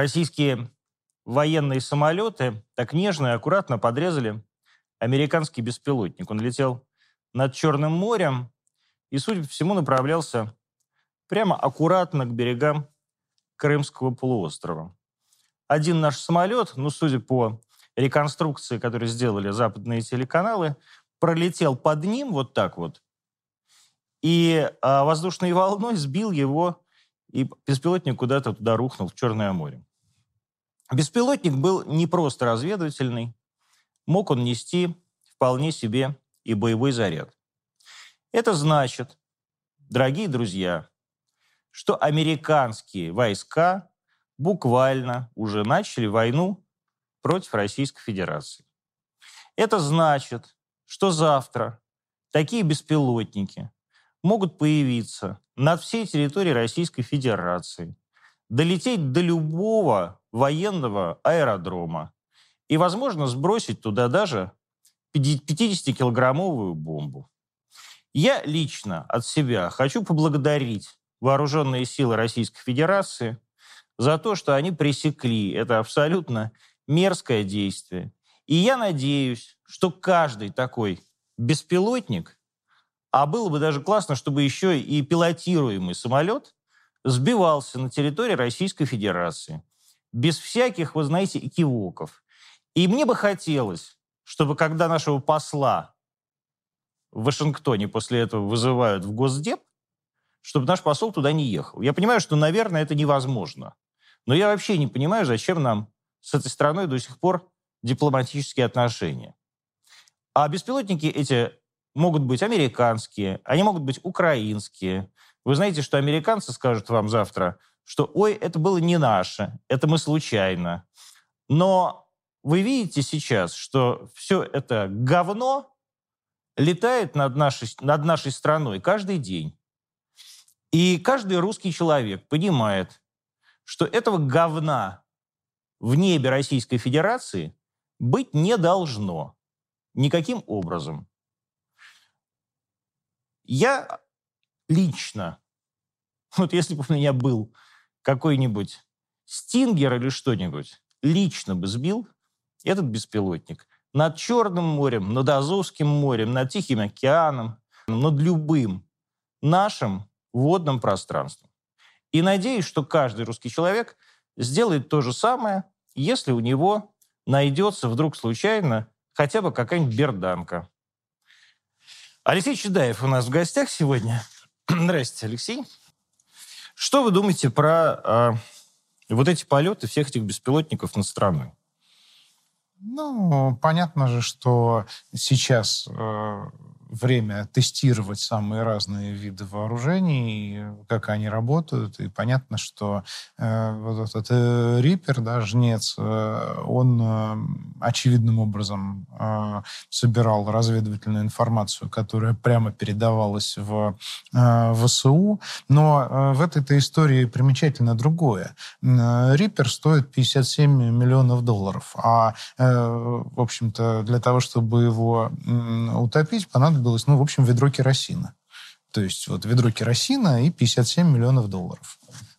российские военные самолеты так нежно и аккуратно подрезали американский беспилотник. Он летел над Черным морем и, судя по всему, направлялся прямо аккуратно к берегам Крымского полуострова. Один наш самолет, ну, судя по реконструкции, которую сделали западные телеканалы, пролетел под ним вот так вот, и а, воздушной волной сбил его, и беспилотник куда-то туда рухнул, в Черное море. Беспилотник был не просто разведывательный, мог он нести вполне себе и боевой заряд. Это значит, дорогие друзья, что американские войска буквально уже начали войну против Российской Федерации. Это значит, что завтра такие беспилотники могут появиться над всей территорией Российской Федерации, долететь до любого военного аэродрома и, возможно, сбросить туда даже 50-килограммовую бомбу. Я лично от себя хочу поблагодарить вооруженные силы Российской Федерации за то, что они пресекли это абсолютно мерзкое действие. И я надеюсь, что каждый такой беспилотник, а было бы даже классно, чтобы еще и пилотируемый самолет сбивался на территории Российской Федерации. Без всяких, вы знаете, экивоков. И мне бы хотелось, чтобы когда нашего посла в Вашингтоне после этого вызывают в Госдеп, чтобы наш посол туда не ехал. Я понимаю, что, наверное, это невозможно. Но я вообще не понимаю, зачем нам с этой страной до сих пор дипломатические отношения. А беспилотники эти могут быть американские, они могут быть украинские. Вы знаете, что американцы скажут вам завтра, что «Ой, это было не наше, это мы случайно». Но вы видите сейчас, что все это говно летает над нашей, над нашей страной каждый день. И каждый русский человек понимает, что этого говна в небе Российской Федерации быть не должно никаким образом. Я лично, вот если бы у меня был какой-нибудь стингер или что-нибудь, лично бы сбил этот беспилотник над Черным морем, над Азовским морем, над Тихим океаном, над любым нашим водным пространством. И надеюсь, что каждый русский человек сделает то же самое, если у него найдется вдруг случайно хотя бы какая-нибудь берданка. Алексей Чедаев у нас в гостях сегодня. Здравствуйте, Алексей. Что вы думаете про э, вот эти полеты всех этих беспилотников над страной? Ну, понятно же, что сейчас э, время тестировать самые разные виды вооружений, как они работают. И понятно, что э, вот этот э, Риппер, да, жнец, э, он э, очевидным образом э, собирал разведывательную информацию, которая прямо передавалась в э, ВСУ. Но э, в этой-то истории примечательно другое. Э, стоит 57 миллионов долларов, а, э, в общем-то, для того, чтобы его э, утопить, понадобилось понадобилось, ну, в общем, ведро керосина. То есть вот ведро керосина и 57 миллионов долларов.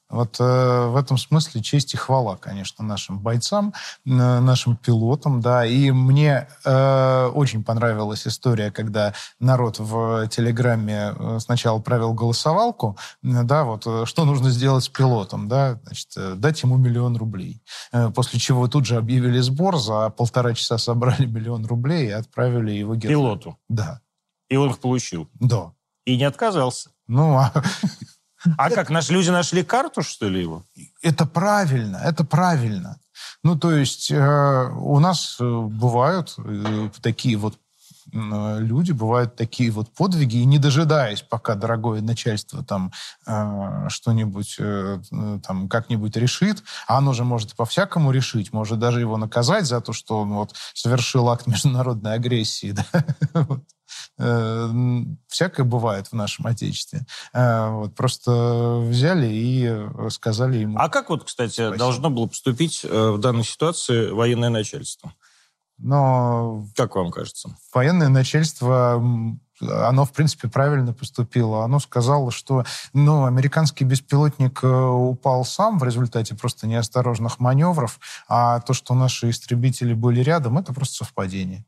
Вот э, в этом смысле честь и хвала, конечно, нашим бойцам, э, нашим пилотам, да. И мне э, очень понравилась история, когда народ в Телеграме э, сначала провел голосовалку, да, вот э, что нужно сделать с пилотом, да, значит, э, дать ему миллион рублей. После чего тут же объявили сбор, за полтора часа собрали миллион рублей и отправили его героям. Пилоту? Да. И он их получил. Да. И не отказался. Ну, а... А как, наши люди нашли карту, что ли, его? Это правильно, это правильно. Ну, то есть э, у нас э, бывают э, такие вот люди, бывают такие вот подвиги, и не дожидаясь, пока дорогое начальство там э, что-нибудь э, э, там как-нибудь решит, а оно же может по-всякому решить, может даже его наказать за то, что он вот совершил акт международной агрессии, да? всякое бывает в нашем Отечестве. Вот, просто взяли и сказали ему... А как вот, кстати, Спасибо. должно было поступить в данной ситуации военное начальство? Но... Как вам кажется? Военное начальство оно, в принципе, правильно поступило. Оно сказало, что ну, американский беспилотник упал сам в результате просто неосторожных маневров, а то, что наши истребители были рядом, это просто совпадение.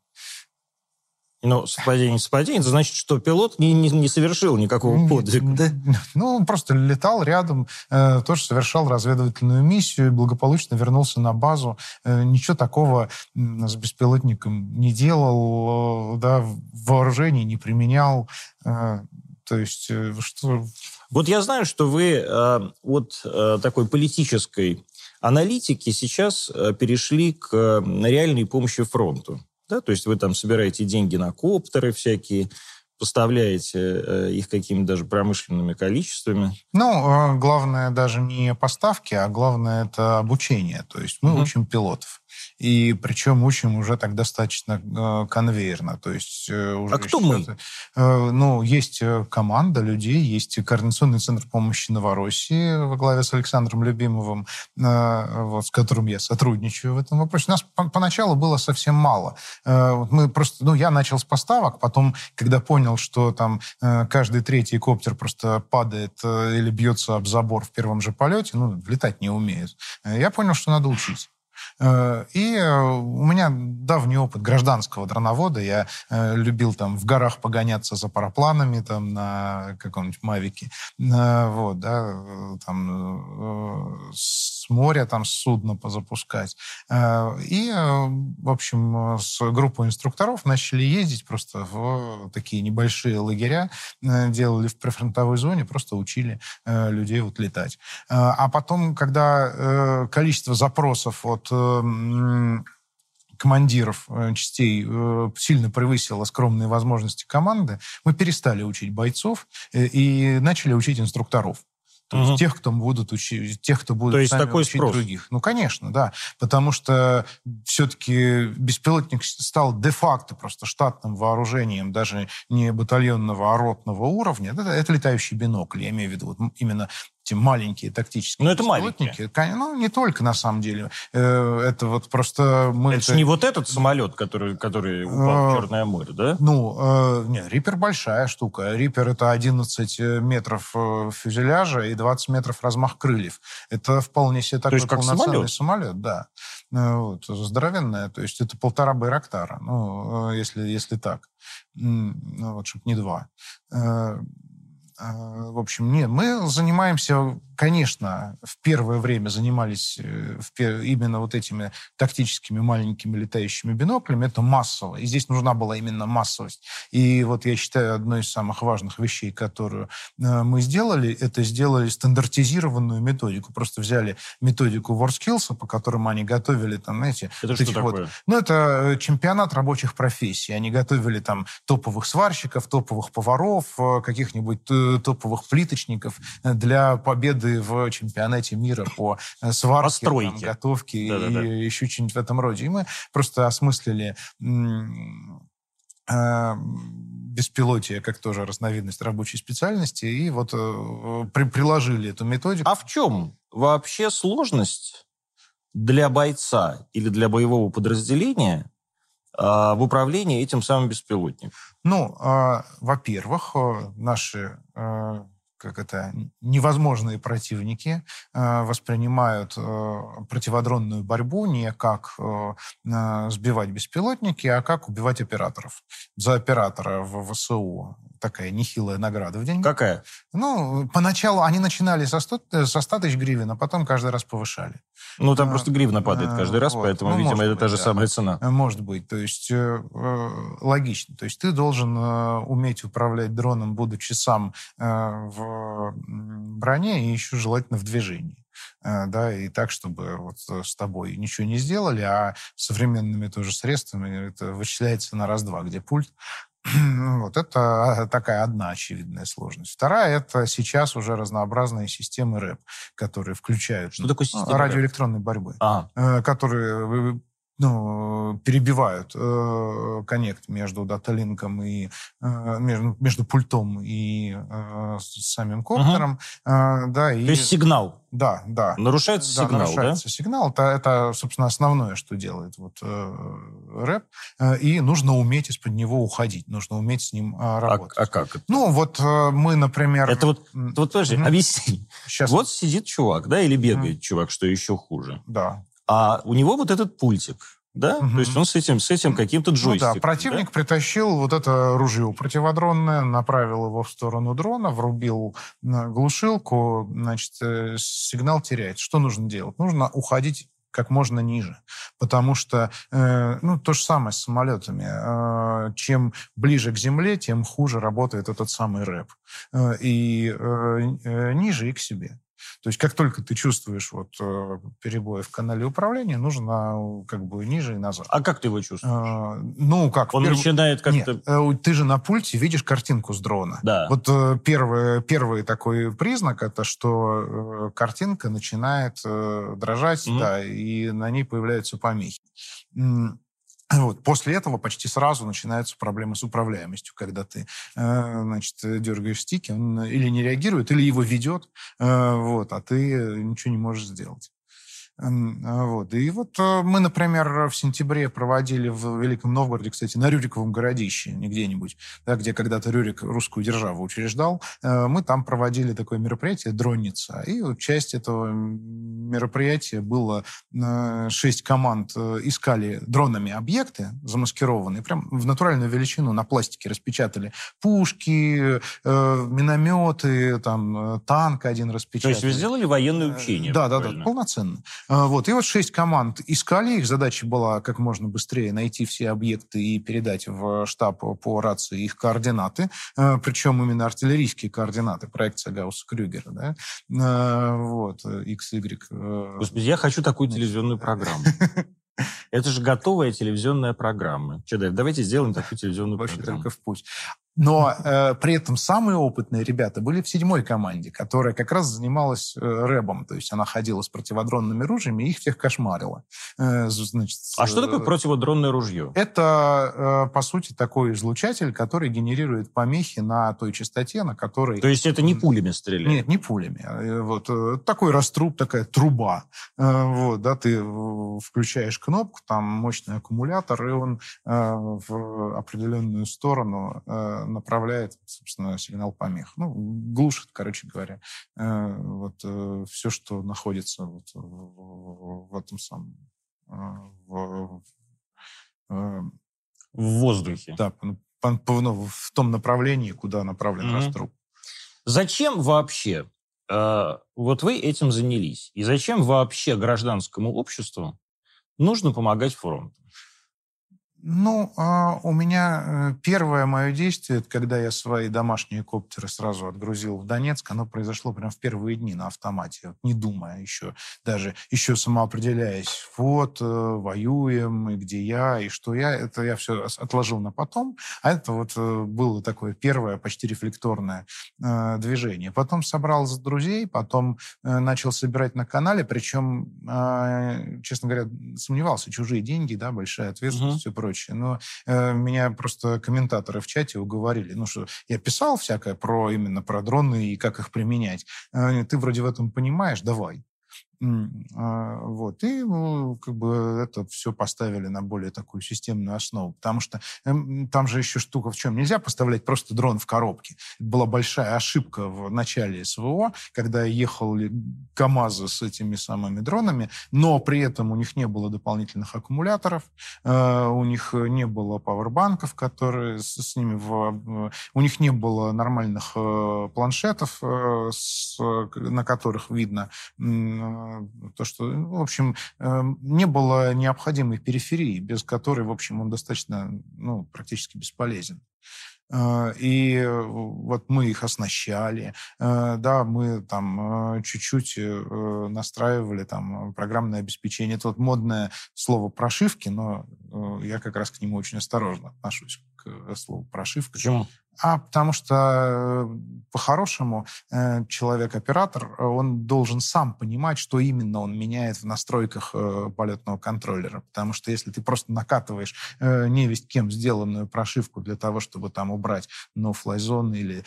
Ну, совпадение, совпадение, это значит, что пилот не, не, не совершил никакого подвига, да? Ну, он просто летал рядом, э, тоже совершал разведывательную миссию благополучно вернулся на базу. Э, ничего такого с беспилотником не делал, э, да, вооружений не применял. Э, то есть, э, что... Вот я знаю, что вы э, от э, такой политической аналитики сейчас э, перешли к реальной помощи фронту. Да? То есть вы там собираете деньги на коптеры всякие, поставляете э, их какими-то даже промышленными количествами? Ну, э, главное даже не поставки, а главное это обучение. То есть мы угу. учим пилотов. И причем учим уже так достаточно э, конвейерно. То есть, э, уже а кто мы? Э, ну, есть команда людей, есть Координационный центр помощи Новороссии во главе с Александром Любимовым, вот, с которым я сотрудничаю в этом вопросе. У нас по поначалу было совсем мало. Мы просто, ну, я начал с поставок, потом, когда понял, что там каждый третий коптер просто падает или бьется об забор в первом же полете, ну, летать не умеет, я понял, что надо учить. Э, и э, у меня давний опыт гражданского дроновода. Я э, любил там в горах погоняться за парапланами там на каком-нибудь Мавике. Вот, да, там с моря там судно позапускать. И, в общем, с группой инструкторов начали ездить просто в такие небольшие лагеря, делали в прифронтовой зоне, просто учили людей вот летать. А потом, когда количество запросов от командиров э, частей э, сильно превысила скромные возможности команды, мы перестали учить бойцов э, и начали учить инструкторов. То угу. есть тех, кто будут учить, тех, кто будет То есть такой учить спрос. других. Ну, конечно, да. Потому что все-таки беспилотник стал де-факто просто штатным вооружением, даже не батальонного, а ротного уровня. Это, это летающий бинокль, я имею в виду вот именно эти маленькие тактические Но это маленькие. Ну, не только, на самом деле. Э, это вот просто мы... Это, это... не вот этот самолет, который, который упал в э, Черное море, да? Ну, э, не, Риппер большая штука. Риппер это 11 метров фюзеляжа и 20 метров размах крыльев. Это вполне себе такой есть, полноценный самолет? самолет, да. Вот, здоровенная, то есть это полтора байрактара, ну, если, если так. Ну, вот, чтобы не два. А, в общем, нет, мы занимаемся, конечно, в первое время занимались э, именно вот этими тактическими маленькими летающими биноклями. Это массово. И здесь нужна была именно массовость. И вот я считаю, одной из самых важных вещей, которую э, мы сделали, это сделали стандартизированную методику. Просто взяли методику WorldSkills, по которым они готовили там, знаете... Это что такое? Вот, ну, это э, чемпионат рабочих профессий. Они готовили там топовых сварщиков, топовых поваров, каких-нибудь топовых плиточников для победы в чемпионате мира по э, сварке, там, готовке да, и да, да. еще что-нибудь в этом роде. И мы просто осмыслили э, беспилотие как тоже разновидность рабочей специальности, и вот э, при, приложили эту методику. А в чем вообще сложность для бойца или для боевого подразделения в управлении этим самым беспилотником? Ну, э, во-первых, наши как это, невозможные противники э, воспринимают э, противодронную борьбу не как э, сбивать беспилотники, а как убивать операторов. За оператора в ВСУ такая нехилая награда в день. Какая? Ну, поначалу они начинали со 100, со 100 тысяч гривен, а потом каждый раз повышали. Ну, там а, просто гривна падает каждый раз, вот. поэтому, ну, видимо, это быть, та же да. самая цена. Может быть. То есть, э, логично. То есть, ты должен э, уметь управлять дроном, будучи сам э, в броне и еще желательно в движении да, и так, чтобы вот с тобой ничего не сделали, а современными тоже средствами это вычисляется на раз-два, где пульт, Вот это такая одна очевидная сложность. Вторая – это сейчас уже разнообразные системы РЭП, которые включают Что такое система радиоэлектронной борьбы, а. которые ну, перебивают э, коннект между даталинком и э, между, между пультом и э, самим коптером. Uh-huh. Э, да, и, То есть сигнал. Да, да. Нарушается да, сигнал, нарушается да? сигнал. Это, это, собственно, основное, что делает вот, э, рэп. Э, и нужно уметь из-под него уходить. Нужно уметь с ним э, работать. А, а как это? Ну, вот э, мы, например... Это вот, вот подожди, угу. объясни. Сейчас. Вот сидит чувак, да, или бегает угу. чувак, что еще хуже. Да. А у него вот этот пультик, да? Угу. То есть он с этим, с этим каким-то джойстиком. Ну, да, противник да? притащил вот это ружье противодронное, направил его в сторону дрона, врубил глушилку, значит, э, сигнал теряет. Что нужно делать? Нужно уходить как можно ниже. Потому что, э, ну, то же самое с самолетами. Э, чем ближе к земле, тем хуже работает этот самый рэп. Э, и э, э, ниже и к себе. То есть как только ты чувствуешь вот э, перебои в канале управления, нужно как бы ниже и назад. А как ты его чувствуешь? А, ну, как? Он перв... начинает как-то... Нет, э, ты же на пульте видишь картинку с дрона. Да. Вот э, первый, первый такой признак, это что картинка начинает дрожать, mm-hmm. да, и на ней появляются помехи. Вот. После этого почти сразу начинаются проблемы с управляемостью, когда ты э, значит, дергаешь стики, он или не реагирует, или его ведет, э, вот, а ты ничего не можешь сделать. А, вот. И вот э, мы, например, в сентябре проводили в Великом Новгороде, кстати, на Рюриковом городище, не где-нибудь, да, где когда-то Рюрик русскую державу учреждал, э, мы там проводили такое мероприятие «Дронница». И вот часть этого мероприятия было э, шесть команд искали дронами объекты замаскированные, прям в натуральную величину на пластике распечатали пушки, минометы, там танк один распечатали. То есть вы сделали военное учение? Да, да, да, полноценно. А, вот. И вот шесть команд искали, их задача была как можно быстрее найти все объекты и передать в штаб по рации их координаты, а, причем именно артиллерийские координаты, проекция Гаусса-Крюгера, да? А, вот, XY. Э, Господи, я хочу такую телевизионную программу. Это же готовая телевизионная программа. Что, давайте сделаем такую телевизионную Вообще программу. только в путь. Но э, при этом самые опытные ребята были в седьмой команде, которая как раз занималась э, рэбом. То есть она ходила с противодронными ружьями и их всех кошмарила. Э, значит, а что такое э, противодронное ружье? Это, э, по сути, такой излучатель, который генерирует помехи на той частоте, на которой... То есть это не пулями стреляет? Нет, не пулями. Э, вот э, такой раструб, такая труба. Э, вот, да, ты включаешь кнопку, там мощный аккумулятор, и он э, в определенную сторону э, направляет, собственно, сигнал помех. Ну, глушит, короче говоря, э, вот э, все, что находится вот в, в этом самом... Э, в, в воздухе. Да, по, по, ну, в том направлении, куда направлен mm-hmm. раструб. Зачем вообще э, вот вы этим занялись? И зачем вообще гражданскому обществу нужно помогать фронту? Ну, а у меня э, первое мое действие, это когда я свои домашние коптеры сразу отгрузил в Донецк, оно произошло прямо в первые дни на автомате, не думая еще, даже еще самоопределяясь, вот, э, воюем, и где я, и что я, это я все отложил на потом, а это вот э, было такое первое, почти рефлекторное движение. Потом собрал за друзей, потом начал собирать на канале, причем, честно говоря, сомневался, чужие деньги, да, большая ответственность, uh-huh. все прочее прочее. Но э, меня просто комментаторы в чате уговорили. Ну что, я писал всякое про именно про дроны и как их применять. Э, ты вроде в этом понимаешь, давай. А, вот. И ну, как бы это все поставили на более такую системную основу. Потому что эм, там же еще штука в чем? Нельзя поставлять просто дрон в коробке. Была большая ошибка в начале СВО, когда ехали КАМАЗы с этими самыми дронами, но при этом у них не было дополнительных аккумуляторов, э, у них не было пауэрбанков, которые с, ними в, у них не было нормальных э, планшетов, э, на которых видно то, что, в общем, эм, не было необходимой периферии, без которой, в общем, он достаточно, ну, практически бесполезен. Э, и э, вот мы их оснащали, э, да, мы там чуть-чуть настраивали там программное обеспечение. Это вот модное слово прошивки, но я как раз к нему очень осторожно отношусь к слову прошивка. Почему? А потому что э, по-хорошему э, человек-оператор, он должен сам понимать, что именно он меняет в настройках э, полетного контроллера. Потому что если ты просто накатываешь невесть кем сделанную прошивку для того, чтобы там убрать no-fly zone или,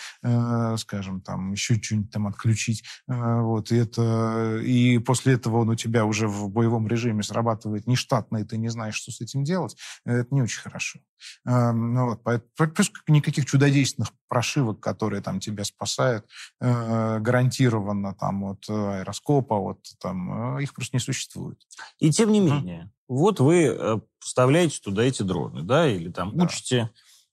скажем, там еще что-нибудь там отключить, вот, и, это, и после этого он у тебя уже в боевом режиме срабатывает нештатно, и ты не знаешь, что с этим делать, это не очень хорошо. Ну, вот, плюс никаких чудодейственных прошивок, которые там тебя спасают, э, гарантированно там от аэроскопа, от там, э, их просто не существует. И тем не менее, mm. вот вы э, поставляете туда эти дроны, да, или там да. учите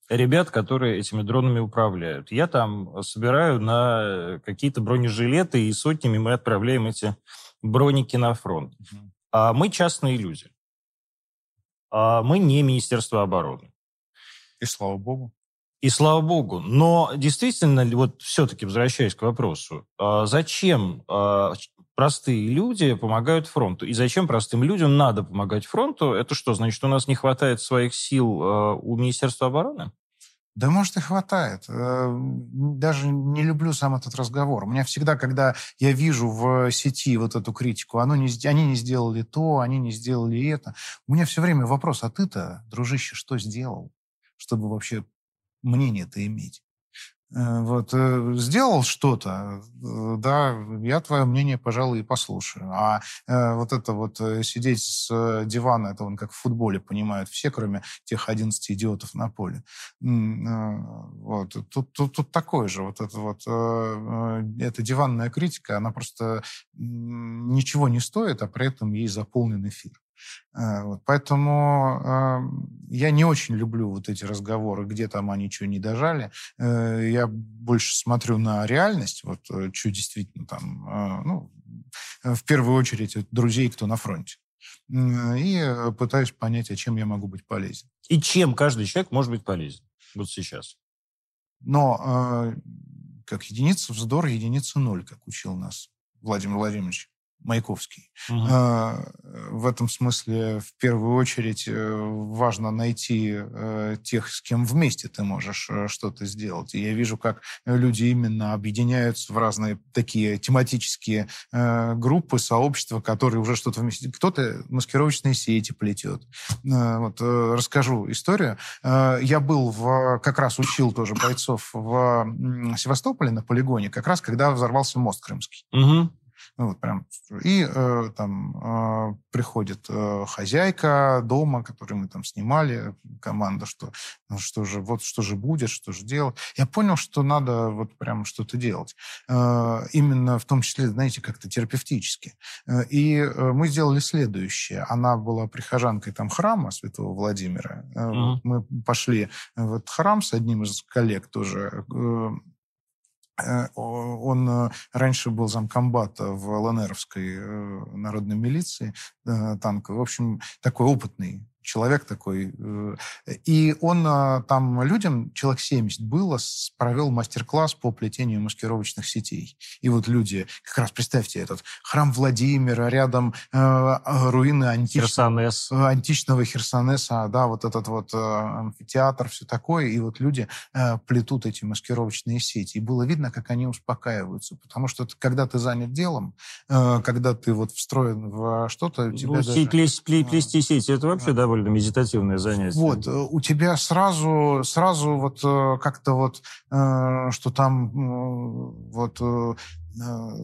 ребят, которые этими дронами управляют. Я там собираю на какие-то бронежилеты, и сотнями мы отправляем эти броники на фронт. Mm. А мы частные люди. А мы не Министерство обороны. И слава богу. И слава богу. Но действительно, вот все-таки возвращаясь к вопросу, а зачем а, простые люди помогают фронту? И зачем простым людям надо помогать фронту? Это что, значит, у нас не хватает своих сил а, у Министерства обороны? Да, может, и хватает. Э, даже не люблю сам этот разговор. У меня всегда, когда я вижу в сети вот эту критику, оно не, они не сделали то, они не сделали это, у меня все время вопрос, а ты-то, дружище, что сделал? Чтобы вообще мнение-то иметь. Э, вот, э, сделал что-то, э, да, я твое мнение, пожалуй, и послушаю. А вот это вот сидеть с дивана, это он как в футболе понимают все, кроме тех 11 идиотов на поле. Вот, тут, тут, тут такое же, вот это вот, эта диванная критика, она просто ничего не стоит, а при этом ей заполнен эфир. Э, вот, поэтому э, я не очень люблю вот эти разговоры, где там они что не дожали. Э, я больше смотрю на реальность, вот э, что действительно там, э, ну, в первую очередь друзей, кто на фронте. И пытаюсь понять, а чем я могу быть полезен. И чем каждый человек может быть полезен вот сейчас? Но э, как единица вздор, единица ноль, как учил нас Владимир Владимирович. Маяковский. Угу. В этом смысле в первую очередь э, важно найти э, тех, с кем вместе ты можешь э, что-то сделать. И я вижу, как люди именно объединяются в разные такие тематические группы, сообщества, которые уже что-то вместе... Кто-то маскировочные сети плетет. Вот, расскажу историю. Я был в... Как раз учил тоже бойцов в Севастополе на полигоне, как раз когда взорвался мост Крымский. Угу. Ну, вот прям. И э, там э, приходит э, хозяйка дома, который мы там снимали, команда, что, ну, что же, вот что же будет, что же делать. Я понял, что надо вот прям что-то делать. Э, именно в том числе, знаете, как-то терапевтически. Э, и э, мы сделали следующее. Она была прихожанкой там храма Святого Владимира. Э, mm-hmm. вот мы пошли в этот храм с одним из коллег тоже, Э, он э, раньше был замкомбата в ЛНРовской э, народной милиции танковой. В общем, такой опытный человек такой. Э, и он а, там людям, человек 70 было, провел мастер-класс по плетению маскировочных сетей. И вот люди, как раз представьте, этот храм Владимира, рядом э, а, руины антич... Херсонес. античного Херсонеса, да, вот этот вот э, амфитеатр, все такое. И вот люди э, плетут эти маскировочные сети. И было видно, как они успокаиваются. Потому что когда ты занят делом, э, когда ты вот встроен в что-то... Ну, тебя даже... плести, плести сети, это вообще да довольно медитативное занятие. Вот, э, у тебя сразу, сразу вот э, как-то вот, э, что там вот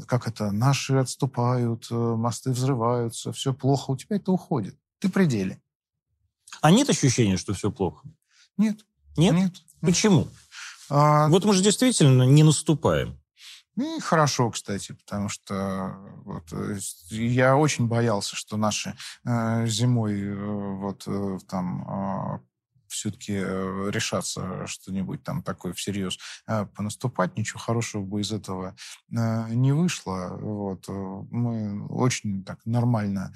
как это, наши отступают, мосты взрываются, все плохо, у тебя это уходит. Ты пределе. А нет ощущения, что все плохо? Нет. Нет? Нет. Почему? А... Вот мы же действительно не наступаем. И хорошо, кстати, потому что вот, я очень боялся, что наши э, зимой э, вот э, там э, все-таки э, решаться что-нибудь там такое всерьез э, понаступать, ничего хорошего бы из этого э, не вышло. Вот. Мы очень так нормально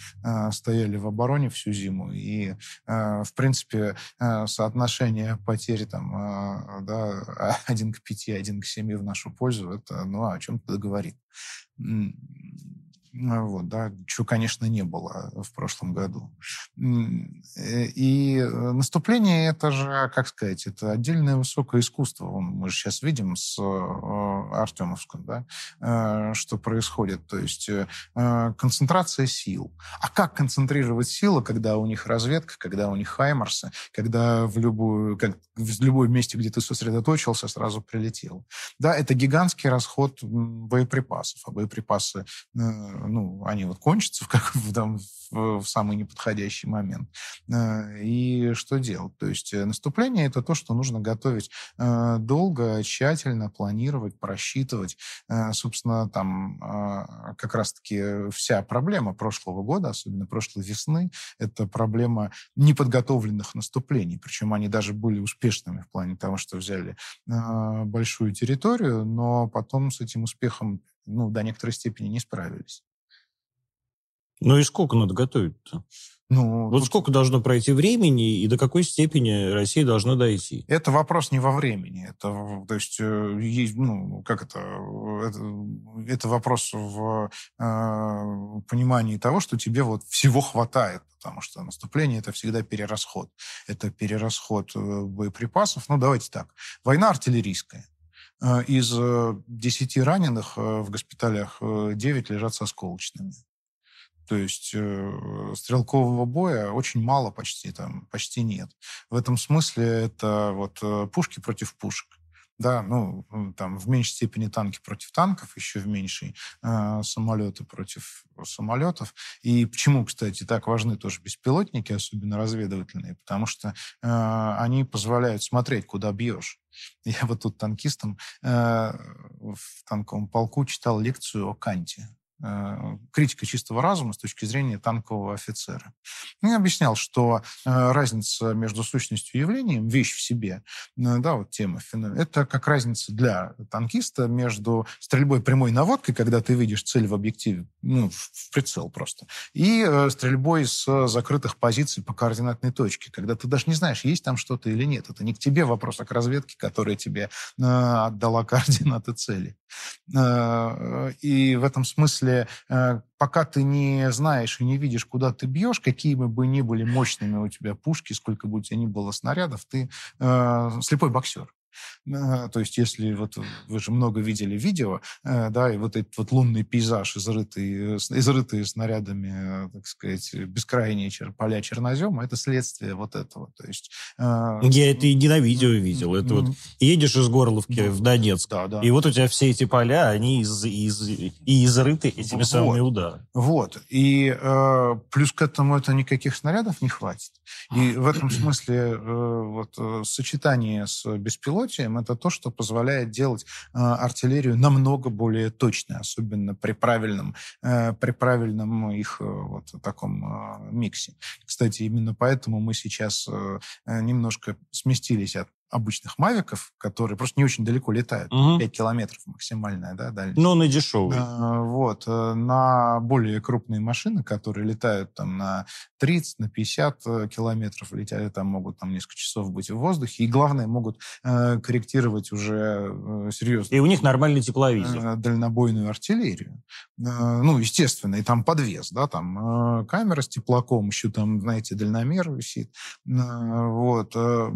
стояли в обороне всю зиму, и, в принципе, соотношение потерь там, да, один к пяти, один к семи в нашу пользу, это ну, о чем-то говорит. Вот, да, чего, конечно, не было в прошлом году. И наступление это же, как сказать, это отдельное высокое искусство. Мы же сейчас видим с Артемовском, да, что происходит. То есть концентрация сил. А как концентрировать силы, когда у них разведка, когда у них хаймарсы, когда в, любую, как, в любое месте, где ты сосредоточился, сразу прилетел? Да, это гигантский расход боеприпасов. А боеприпасы, э, ну, они вот кончатся в, как, в, там, в, в самый неподходящий момент. Э, и что делать? То есть э, наступление – это то, что нужно готовить долго, тщательно, планировать, просчитывать. Собственно, там как раз-таки вся проблема прошлого года, особенно прошлой весны, это проблема неподготовленных наступлений. Причем они даже были успешными в плане того, что взяли большую территорию, но потом с этим успехом ну, до некоторой степени не справились. Ну и сколько надо готовить-то? Ну, вот тут... сколько должно пройти времени и до какой степени Россия должна дойти? Это вопрос не во времени. Это, то есть, э, ну, как это, это, это вопрос в э, понимании того, что тебе вот всего хватает, потому что наступление это всегда перерасход. Это перерасход э, боеприпасов. Ну, давайте так. Война артиллерийская. Э, из 10 раненых в госпиталях 9 лежат со осколочными. То есть э, стрелкового боя очень мало почти, там почти нет. В этом смысле это вот э, пушки против пушек. Да, ну, там в меньшей степени танки против танков, еще в меньшей э, самолеты против самолетов. И почему, кстати, так важны тоже беспилотники, особенно разведывательные? Потому что э, они позволяют смотреть, куда бьешь. Я вот тут танкистом э, в танковом полку читал лекцию о Канте. Э, критика чистого разума с точки зрения танкового офицера. И объяснял, что э, разница между сущностью и явлением, вещь в себе, э, да, вот тема, это как разница для танкиста между стрельбой прямой наводкой, когда ты видишь цель в объективе, ну, в прицел просто, и стрельбой с закрытых позиций по координатной точке, когда ты даже не знаешь, есть там что-то или нет. Это не к тебе вопрос, а к разведке, которая тебе отдала координаты цели. И в этом смысле смысле, э, пока ты не знаешь и не видишь, куда ты бьешь, какие бы ни были мощными у тебя пушки, сколько бы у тебя ни было снарядов, ты э, слепой боксер. То есть, если вот вы же много видели видео, э, да, и вот этот вот лунный пейзаж, изрытый, изрытый снарядами, так сказать, бескрайние поля чернозема, это следствие вот этого. То есть, э, Я это и не на видео видел. Это вот едешь из Горловки да. в Донецк, да, да. и вот у тебя все эти поля, они из, из, и изрыты этими вот. самыми ударами. Вот. И э, плюс к этому это никаких снарядов не хватит. И в этом смысле э, вот э, сочетание с беспилотием это то, что позволяет делать э, артиллерию намного более точной, особенно при правильном, э, при правильном их э, вот таком э, миксе. Кстати, именно поэтому мы сейчас э, немножко сместились от обычных мавиков, которые просто не очень далеко летают. Угу. 5 километров максимальная да, дальность. Но на дешевый. А, вот. Э, на более крупные машины, которые летают там на 30, на 50 э, километров, летят, там могут там несколько часов быть в воздухе. И главное, могут э, корректировать уже э, серьезно. И у них нормальный тепловизор. Э, дальнобойную артиллерию. Э, ну, естественно, и там подвес, да, там э, камера с теплаком, еще там, знаете, дальномер висит. Э, вот. Э,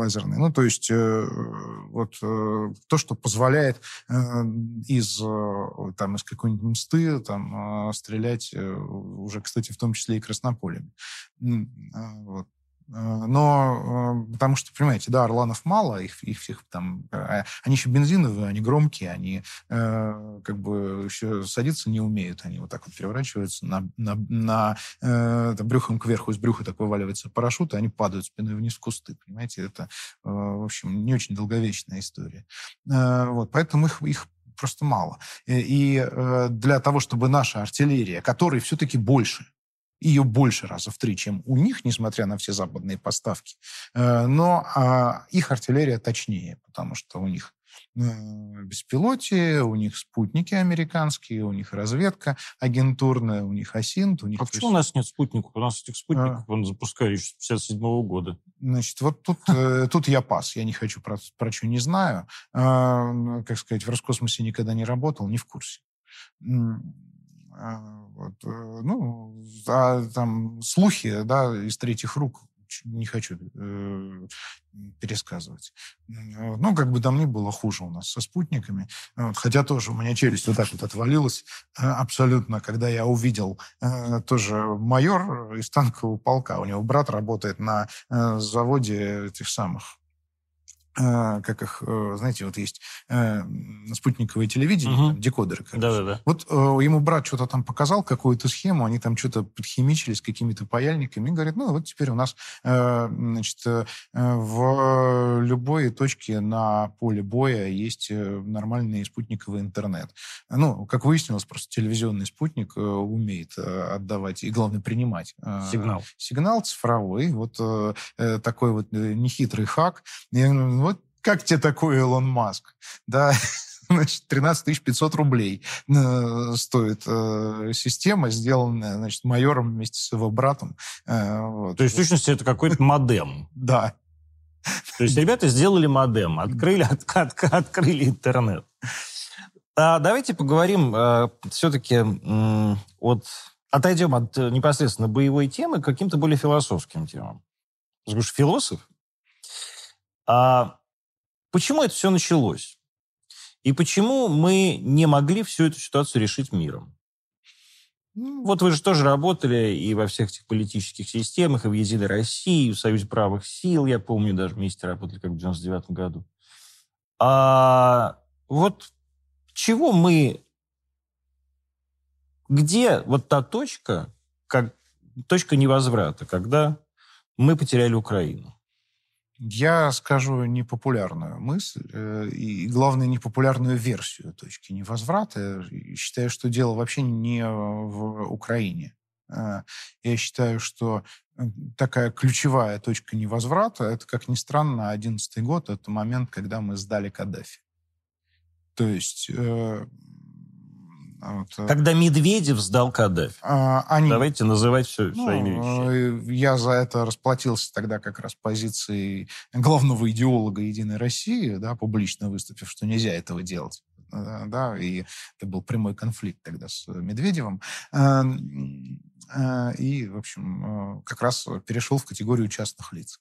лазерный. Ну, то есть э, вот э, то, что позволяет э, из, там, из какой-нибудь мсты там, стрелять уже, кстати, в том числе и краснополями. Вот. Э, но э, потому что, понимаете, да, орланов мало, их, их всех там... Э, они еще бензиновые, они громкие, они как бы еще садиться не умеют. Они вот так вот переворачиваются на, на, на там, брюхом кверху, из брюха так вываливается парашют, и они падают спиной вниз в кусты, понимаете? Это, в общем, не очень долговечная история. Вот, поэтому их, их просто мало. И для того, чтобы наша артиллерия, которой все-таки больше, ее больше раза в три, чем у них, несмотря на все западные поставки. Э, но а, их артиллерия точнее, потому что у них э, беспилотие, у них спутники американские, у них разведка агентурная, у них АСИНТ. У них а почему у нас нет спутников? У нас этих спутников а... он запускали еще с 57 -го года. Значит, вот тут, э, тут я пас. Я не хочу про, про что не знаю. Как сказать, в Роскосмосе никогда не работал, не в курсе. Вот, ну, а там слухи, да, из третьих рук не хочу э, пересказывать. Ну, как бы там ни было хуже у нас со спутниками. Вот, хотя тоже у меня челюсть вот так вот отвалилась э, абсолютно, когда я увидел э, тоже майор из танкового полка. У него брат работает на э, заводе этих самых Э, как их, э, знаете, вот есть э, спутниковое телевидение, угу. там, декодеры. Да-да-да. Вот ему брат что-то там показал, какую-то схему, они там что-то подхимичились какими-то паяльниками, и говорит, ну вот теперь у нас, значит, в любой точке на поле боя есть нормальный спутниковый интернет. Ну, как выяснилось, просто телевизионный спутник умеет отдавать и, главное, принимать сигнал. Сигнал цифровой, вот такой вот нехитрый хак. И вот как тебе такой Илон Маск? Да, значит, 13 500 рублей э, стоит э, система, сделанная, значит, майором вместе с его братом. Э, вот. То есть, в сущности, это какой-то модем? Да. То есть ребята сделали модем, открыли, от, от, открыли интернет. А давайте поговорим э, все-таки от... Отойдем от непосредственно боевой темы к каким-то более философским темам. Потому что философ а почему это все началось? И почему мы не могли всю эту ситуацию решить миром? Ну, вот вы же тоже работали и во всех этих политических системах, и в Единой России, и в Союзе правых сил, я помню, даже вместе работали, как в 99 году. А вот чего мы... Где вот та точка, как точка невозврата, когда мы потеряли Украину? Я скажу непопулярную мысль э, и, главное, непопулярную версию точки невозврата. Я считаю, что дело вообще не в Украине. Э, я считаю, что э, такая ключевая точка невозврата, это, как ни странно, 2011 год, это момент, когда мы сдали Каддафи. То есть вот. Э, Когда Медведев сдал Каддафи. А, они... Давайте называть все ну, своими вещами. Э, я за это расплатился тогда как раз позицией главного идеолога «Единой России», да, публично выступив, что нельзя этого делать. Э, да, и это был прямой конфликт тогда с Медведевым. И, в общем, как раз перешел в категорию частных лиц.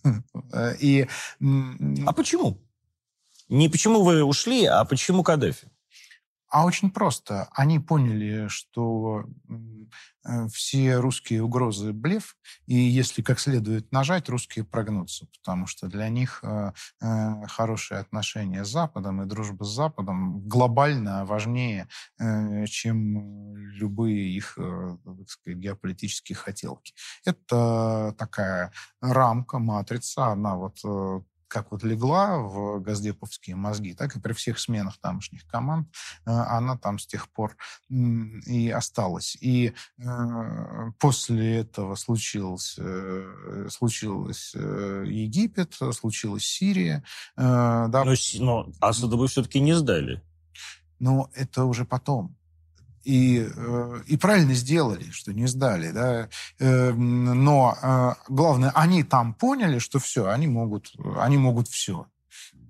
И... А почему? Не почему вы ушли, а почему Каддафи? А очень просто. Они поняли, что э, все русские угрозы блеф, и если как следует нажать, русские прогнутся, потому что для них э, э, хорошие отношения с Западом и дружба с Западом глобально важнее, чем любые их так сказать, геополитические хотелки. Это такая рамка, матрица, она вот как вот легла в газдеповские мозги, так и при всех сменах тамошних команд э, она там с тех пор и осталась. И э, после этого случилось, э, случилось Египет, случилась Сирия. Да. Но, но Асада вы все-таки не сдали. Но это уже потом. И, и правильно сделали, что не сдали. Да? Но главное, они там поняли, что все, они могут, они могут все.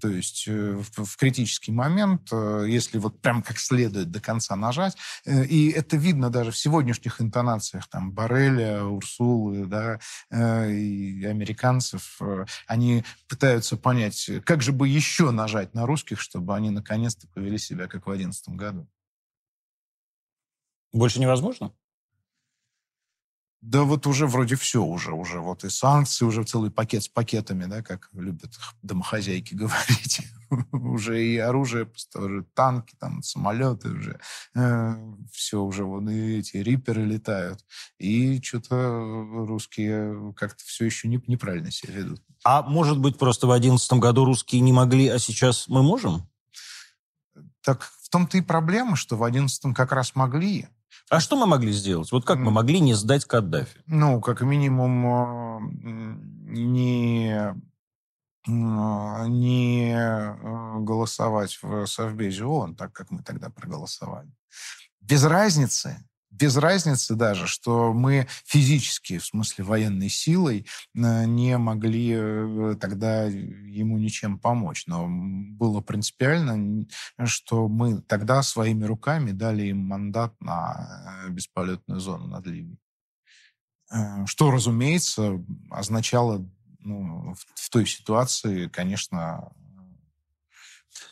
То есть э, в, критический момент, э, если вот прям как следует до конца нажать, э, и это видно даже в сегодняшних интонациях там Барреля, Урсулы, да, и американцев, они пытаются понять, как же бы еще нажать на русских, чтобы они наконец-то повели себя как в 2011 году. Больше невозможно? Да вот уже вроде все уже, уже вот и санкции, уже целый пакет с пакетами, да, как любят домохозяйки говорить. уже и оружие, уже танки, там, самолеты уже, э, все уже, вот и эти риперы летают. И что-то русские как-то все еще не, неправильно себя ведут. А может быть, просто в одиннадцатом году русские не могли, а сейчас мы можем? Так в том-то и проблема, что в одиннадцатом как раз могли. А что мы могли сделать? Вот как мы могли не сдать Каддафи? Ну, как минимум, не не э, голосовать в Совбезе ООН, так как мы тогда проголосовали. Без разницы, без разницы даже, что мы физически, в смысле военной силой, э, не могли э, тогда ему ничем помочь. Но было принципиально, что мы тогда своими руками дали им мандат на э, бесполетную зону над Ливией. Что, разумеется, означало ну, в, той ситуации, конечно...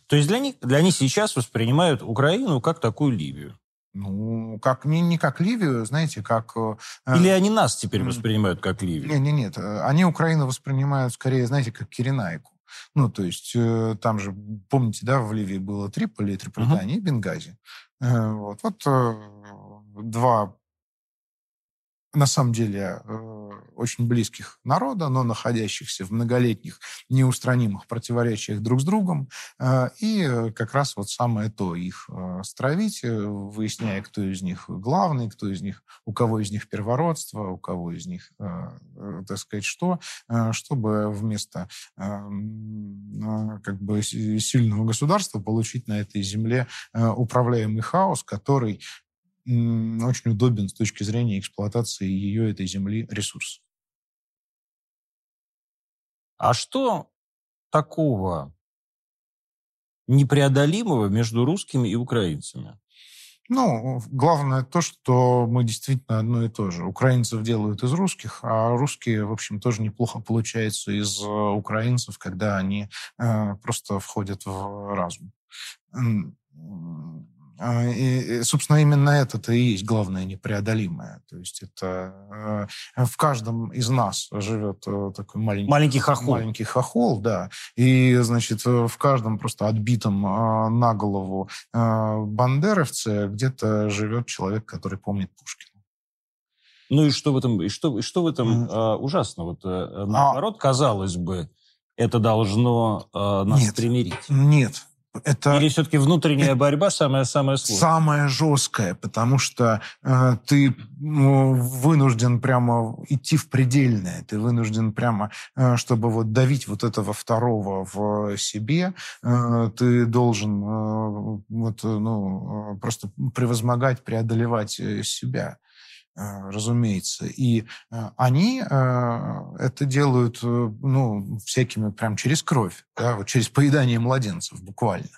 То есть для них, для них сейчас воспринимают Украину как такую Ливию? Ну, как, не, не как Ливию, знаете, как... Э, Или они нас теперь воспринимают как Ливию? Нет, нет, нет. Они Украину воспринимают скорее, знаете, как Киренайку. Ну, то есть э, там же, помните, да, в Ливии было Триполи, Триполитания uh-huh. и Бенгази. Э, вот, вот два на самом деле э, очень близких народа, но находящихся в многолетних неустранимых противоречиях друг с другом. Э, и как раз вот самое то их э, стравить, выясняя, кто из них главный, кто из них, у кого из них первородство, у кого из них, так сказать, что, чтобы вместо как бы сильного государства получить на этой земле управляемый хаос, который очень удобен с точки зрения эксплуатации ее, этой земли, ресурсов. А что такого непреодолимого между русскими и украинцами? Ну, главное то, что мы действительно одно и то же. Украинцев делают из русских, а русские, в общем, тоже неплохо получаются из э, украинцев, когда они э, просто входят в разум. А, и, собственно, именно это-то и есть главное непреодолимое. То есть это э, в каждом из нас живет э, такой маленький... Маленький хохол. Маленький хохол, да. И, значит, в каждом просто отбитом а, на голову а, бандеровце где-то живет человек, который помнит Пушкина. Ну и что в этом, и что, и что в этом mm. э, ужасно? Вот, э, наоборот, а... казалось бы, это должно э, нас нет, примирить. Нет, это... Или все-таки внутренняя борьба самая-самая сложная? Самая жесткая, потому что э, ты ну, вынужден прямо идти в предельное. Ты вынужден прямо, э, чтобы вот давить вот этого второго в себе, э, ты должен э, вот, ну, э, просто превозмогать, преодолевать э, себя разумеется. И они это делают ну, всякими прям через кровь, да, вот через поедание младенцев буквально.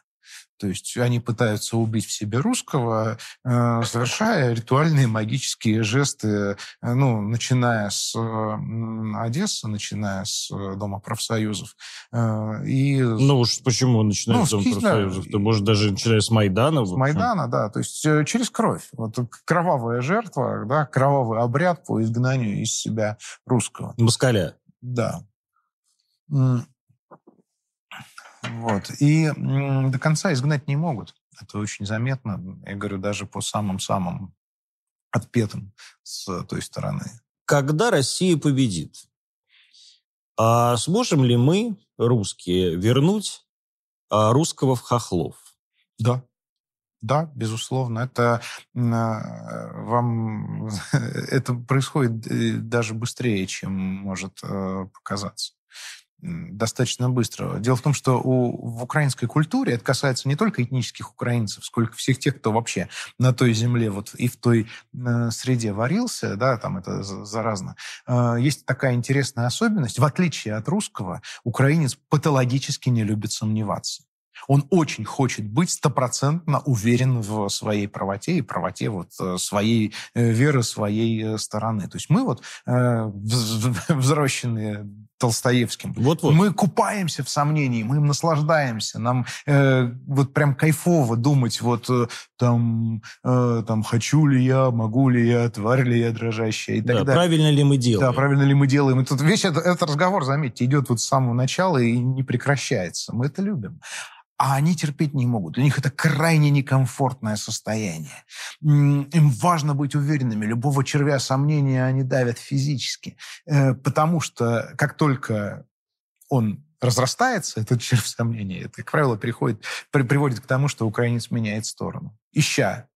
То есть они пытаются убить в себе русского, э, совершая ритуальные магические жесты, э, ну, начиная с Одессы, начиная с э, Дома профсоюзов. И... Ну уж почему начиная ну, с Дома профсоюзов? Ты, может, даже начиная с Майдана? С Майдана, да. То есть через кровь. Вот кровавая жертва, да, кровавый обряд по изгнанию из себя русского. Москаля. Да. Вот. И до конца изгнать не могут. Это очень заметно. Я говорю, даже по самым-самым отпетым с той стороны. Когда Россия победит, а сможем ли мы, русские, вернуть а, русского в хохлов? Да. Да, безусловно. Это а, вам это происходит э, даже быстрее, чем может э, показаться достаточно быстро. Дело в том, что у, в украинской культуре это касается не только этнических украинцев, сколько всех тех, кто вообще на той земле вот и в той э, среде варился, да, там это заразно. Э, есть такая интересная особенность. В отличие от русского, украинец патологически не любит сомневаться. Он очень хочет быть стопроцентно уверен в своей правоте и правоте вот э, своей э, веры, своей э, стороны. То есть мы вот э, взращенные Толстоевским. Вот-вот. Мы купаемся в сомнении, мы им наслаждаемся. Нам э, вот прям кайфово думать, вот э, там, э, там, хочу ли я, могу ли я, тварь ли я дрожащая и так да, далее. правильно ли мы делаем. Да, правильно ли мы делаем. И тут весь этот, этот разговор, заметьте, идет вот с самого начала и не прекращается. Мы это любим а они терпеть не могут. Для них это крайне некомфортное состояние. Им важно быть уверенными. Любого червя сомнения они давят физически. Э, потому что как только он разрастается, этот червь сомнения, это, как правило, приходит, при, приводит к тому, что украинец меняет сторону, ища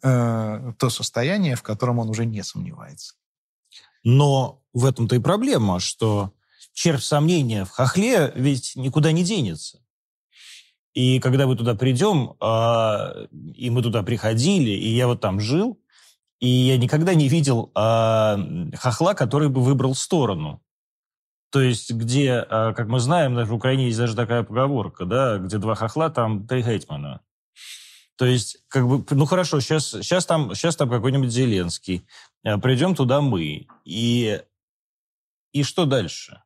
э, то состояние, в котором он уже не сомневается. Но в этом-то и проблема, что червь сомнения в хохле ведь никуда не денется. И когда мы туда придем, а, и мы туда приходили, и я вот там жил, И я никогда не видел э, хохла, который бы выбрал сторону. То есть, где, э, как мы знаем, в Украине есть даже такая поговорка, да, где два хохла, там три гетмана. То есть, как бы, ну хорошо, сейчас, сейчас там, сейчас там какой-нибудь Зеленский. Э, Придем туда мы. И, и что дальше?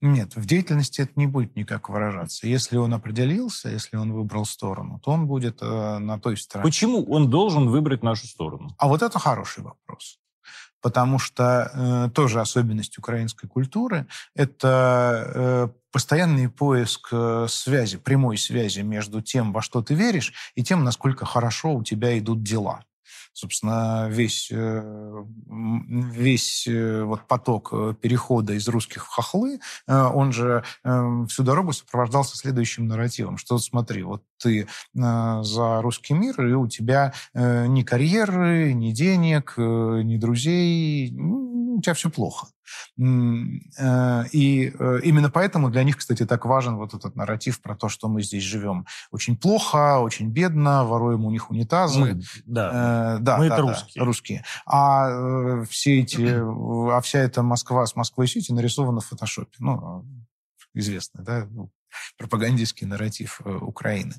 Нет, в деятельности это не будет никак выражаться. Если он определился, если он выбрал сторону, то он будет э, на той стороне. Почему он должен выбрать нашу сторону? А вот это хороший вопрос. Потому что э, тоже особенность украинской культуры – это э, постоянный поиск э, связи, прямой связи между тем, во что ты веришь, и тем, насколько хорошо у тебя идут дела собственно, весь, э, весь э, вот поток э, перехода из русских в хохлы, он же всю дорогу сопровождался следующим нарративом, что смотри, вот ты за русский мир, и у тебя ни карьеры, ни денег, ни друзей, тебя все плохо. Э, и э, именно поэтому для них, кстати, так важен вот этот нарратив про то, что мы здесь живем очень плохо, очень бедно, воруем у них унитазы. Мы, да, э, да, мы да, это да, русские. русские. А э, все эти, а вся эта Москва с Москвой-Сити нарисована в фотошопе. Ну, известный, да, ну, пропагандистский нарратив Украины.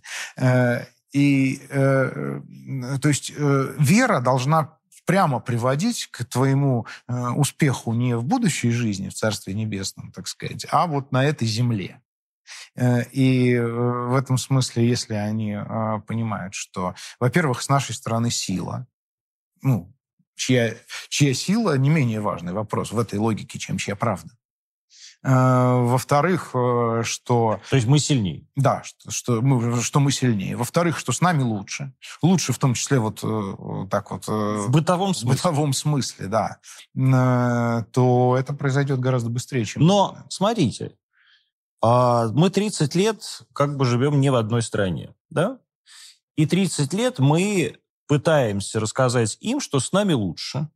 И, э, то есть, э, вера должна прямо приводить к твоему э, успеху не в будущей жизни, в Царстве Небесном, так сказать, а вот на этой земле. Э, и э, в этом смысле, если они э, понимают, что, во-первых, с нашей стороны сила, ну, чья, чья сила не менее важный вопрос в этой логике, чем чья правда. Э, во-вторых, э, что... То есть мы сильнее. Да, что, что, мы, что мы сильнее. Во-вторых, что с нами лучше. Лучше в том числе вот э, так вот... В бытовом смысле. В бытовом смысле, да. То это произойдет гораздо быстрее, чем... Но, смотрите, а, мы 30 лет как бы живем не в одной стране, да? И 30 лет мы пытаемся рассказать им, что с нами лучше,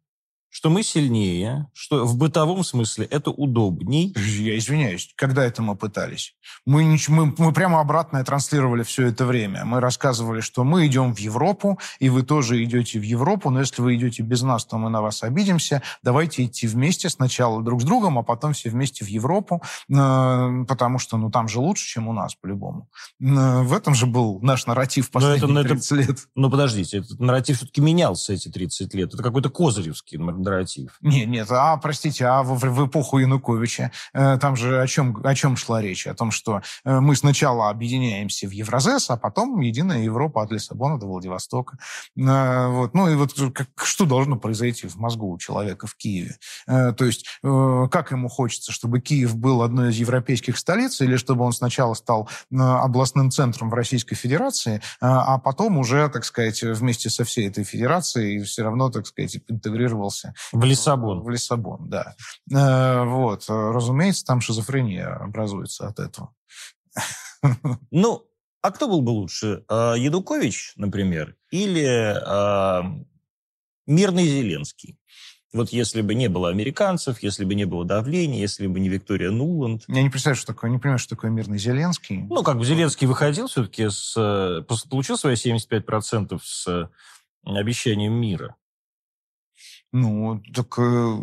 что мы сильнее, что в бытовом смысле это удобней. Я извиняюсь, когда это мы пытались? Мы, мы, мы прямо обратное транслировали все это время. Мы рассказывали, что мы идем в Европу, и вы тоже идете в Европу, но если вы идете без нас, то мы на вас обидимся. Давайте идти вместе сначала друг с другом, а потом все вместе в Европу, э, потому что ну, там же лучше, чем у нас, по-любому. Э, в этом же был наш нарратив последних но это, 30 это, лет. Ну, подождите, этот нарратив все-таки менялся эти 30 лет. Это какой-то козыревский нарратив. Нет, нет, а, простите, а в, в эпоху Януковича э, там же о чем, о чем шла речь? О том, что э, мы сначала объединяемся в Евразес, а потом Единая Европа от Лиссабона до Владивостока. Э, вот. Ну и вот как, что должно произойти в мозгу у человека в Киеве? Э, то есть э, как ему хочется, чтобы Киев был одной из европейских столиц, или чтобы он сначала стал э, областным центром в Российской Федерации, э, а потом уже, так сказать, вместе со всей этой федерацией все равно, так сказать, интегрировался в Лиссабон. В Лиссабон, да. Э, вот. Разумеется, там шизофрения образуется от этого. Ну, а кто был бы лучше? Э, Ядукович, например, или э, мирный Зеленский? Вот если бы не было американцев, если бы не было давления, если бы не Виктория Нуланд. Я не представляю, что такое, не понимаю, что такое мирный Зеленский. Ну, как бы Зеленский выходил все-таки с... Получил свои 75% с обещанием мира. Ну, так э,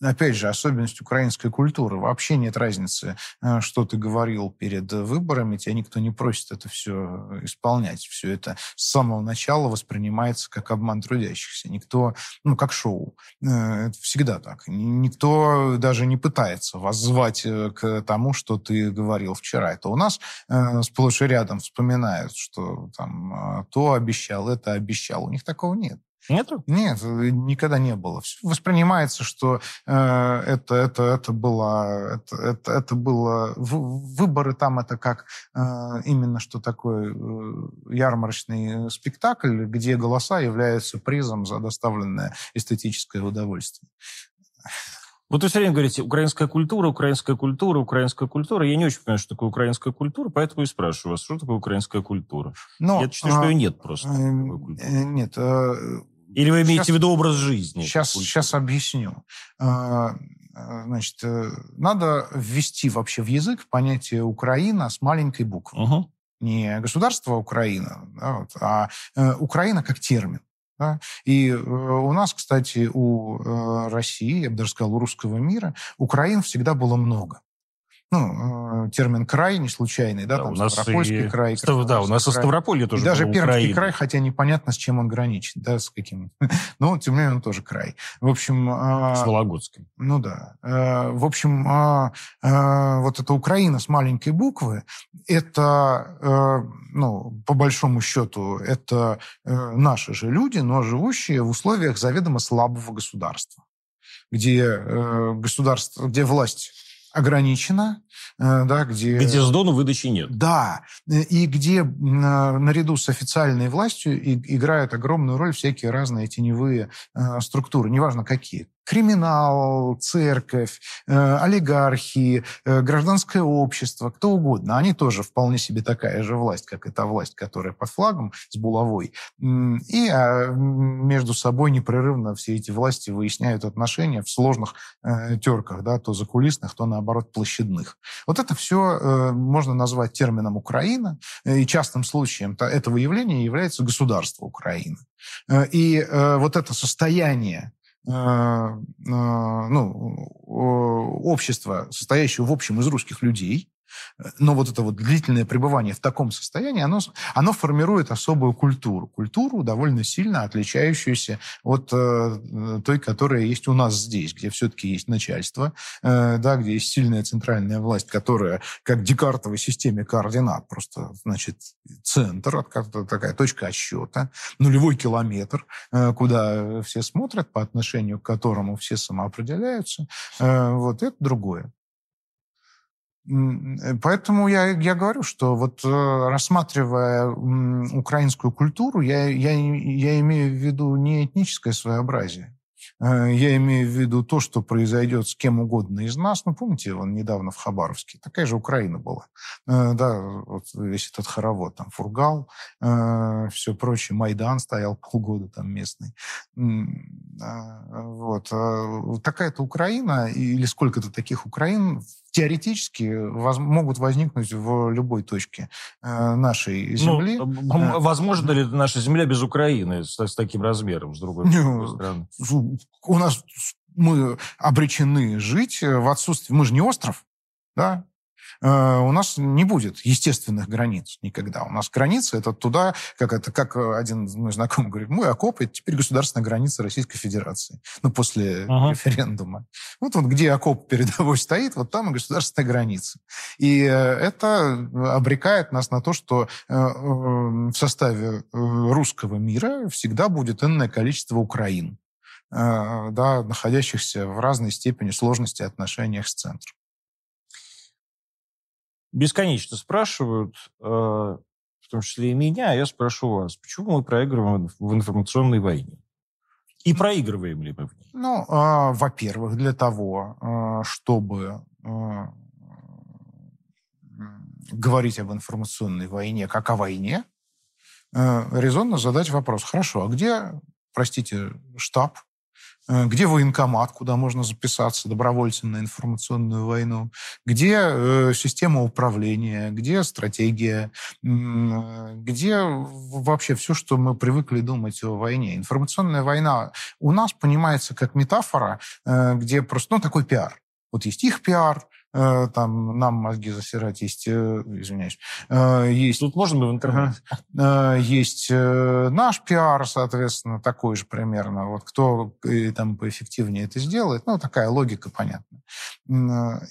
опять же, особенность украинской культуры. Вообще нет разницы, э, что ты говорил перед выборами. Тебя никто не просит это все исполнять. Все это с самого начала воспринимается как обман трудящихся. Никто, ну, как шоу. Э, это всегда так. Никто даже не пытается вас звать к тому, что ты говорил вчера. Это у нас сплошь и рядом вспоминают, что там то обещал, это обещал. У них такого нет. Нету? Нет, э, никогда не было. Воспринимается, что э, это, это, это было, это, это, это было выборы там это как э, именно что такое э, ярмарочный спектакль, где голоса являются призом за доставленное эстетическое удовольствие. Вот вы все время говорите, украинская культура, украинская культура, украинская культура. Я не очень понимаю, что такое украинская культура, поэтому и спрашиваю вас, что такое украинская культура? Но, Я считаю, а, что ее нет просто. Э, нет. А, Или вы имеете сейчас, в виду образ жизни? Сейчас, сейчас объясню. А, значит, э, надо ввести вообще в язык понятие «Украина» с маленькой буквы. Угу. Не государство Украина, да, вот, а Украина как термин. Да? И э, у нас, кстати, у э, России, я бы даже сказал, у русского мира, Украин всегда было много ну, э, термин «край» не случайный, да, да там у нас Ставропольский и... край. Да, у нас и Ставрополье тоже и даже Пермский Украина. край, хотя непонятно, с чем он граничит, да, с каким. Но, тем не менее, он тоже край. В общем... А, с Вологодским. Ну да. Э, в общем, а, э, вот эта Украина с маленькой буквы, это, ну, по большому счету, это наши же люди, но живущие в условиях заведомо слабого государства где государство, где власть ограничена, да, где... Где с Дону выдачи нет. Да, и где наряду с официальной властью играют огромную роль всякие разные теневые э, структуры, неважно какие криминал, церковь, э, олигархи, э, гражданское общество, кто угодно. Они тоже вполне себе такая же власть, как эта власть, которая под флагом с булавой. И а, между собой непрерывно все эти власти выясняют отношения в сложных э, терках, да, то закулисных, то, наоборот, площадных. Вот это все можно назвать термином «Украина», и частым случаем этого явления является государство Украины. И вот это состояние Э, э, ну, общество, состоящее в общем из русских людей, но вот это вот длительное пребывание в таком состоянии, оно, оно формирует особую культуру. Культуру, довольно сильно отличающуюся от э, той, которая есть у нас здесь, где все-таки есть начальство, э, да, где есть сильная центральная власть, которая, как декартовой системе координат, просто, значит, центр, такая точка отсчета, нулевой километр, э, куда все смотрят, по отношению к которому все самоопределяются. Э, вот это другое. Э, поэтому я, я говорю, что вот э, рассматривая украинскую культуру, я, я, я имею в виду не этническое своеобразие, я имею в виду то, что произойдет с кем угодно из нас. Ну, помните, он недавно в Хабаровске. Такая же Украина была. Э, да, вот весь этот хоровод. Там Фургал, э, все прочее. Майдан стоял полгода там местный. Вот. Такая-то Украина или сколько-то таких Украин теоретически воз, могут возникнуть в любой точке э, нашей ну, земли. Ну, возможно ли наша земля без Украины с, с таким размером, с другой, ну, стороны? У нас мы обречены жить в отсутствии... Мы же не остров, да? Э, у нас не будет естественных границ никогда. У нас граница это туда, как это, как один мой знакомый говорит, мой окоп это теперь государственная граница Российской Федерации. Ну, после ага. референдума. Вот, вот где окоп передовой стоит, вот там и государственная граница. И э, это обрекает нас на то, что э, в составе русского мира всегда будет энное количество Украин да, находящихся в разной степени сложности отношениях с центром бесконечно спрашивают, э, в том числе и меня, а я спрошу вас, почему мы проигрываем в информационной войне? И проигрываем ли мы в ней? Ну, э, во-первых, для того, э, чтобы э, говорить об информационной войне как о войне, э, резонно задать вопрос, хорошо, а где, простите, штаб Э, где военкомат, куда можно записаться добровольцем на информационную войну, где э, система управления, где стратегия, э, где вообще все, что мы привыкли думать о войне. Информационная война у нас понимается как метафора, э, где просто, ну, такой пиар. Вот есть их пиар, Э, там нам мозги засирать, есть, э, извиняюсь, э, есть... Тут можно мы в интернет? Есть наш пиар, соответственно, такой же примерно. Вот кто там поэффективнее это сделает, ну, такая логика понятна.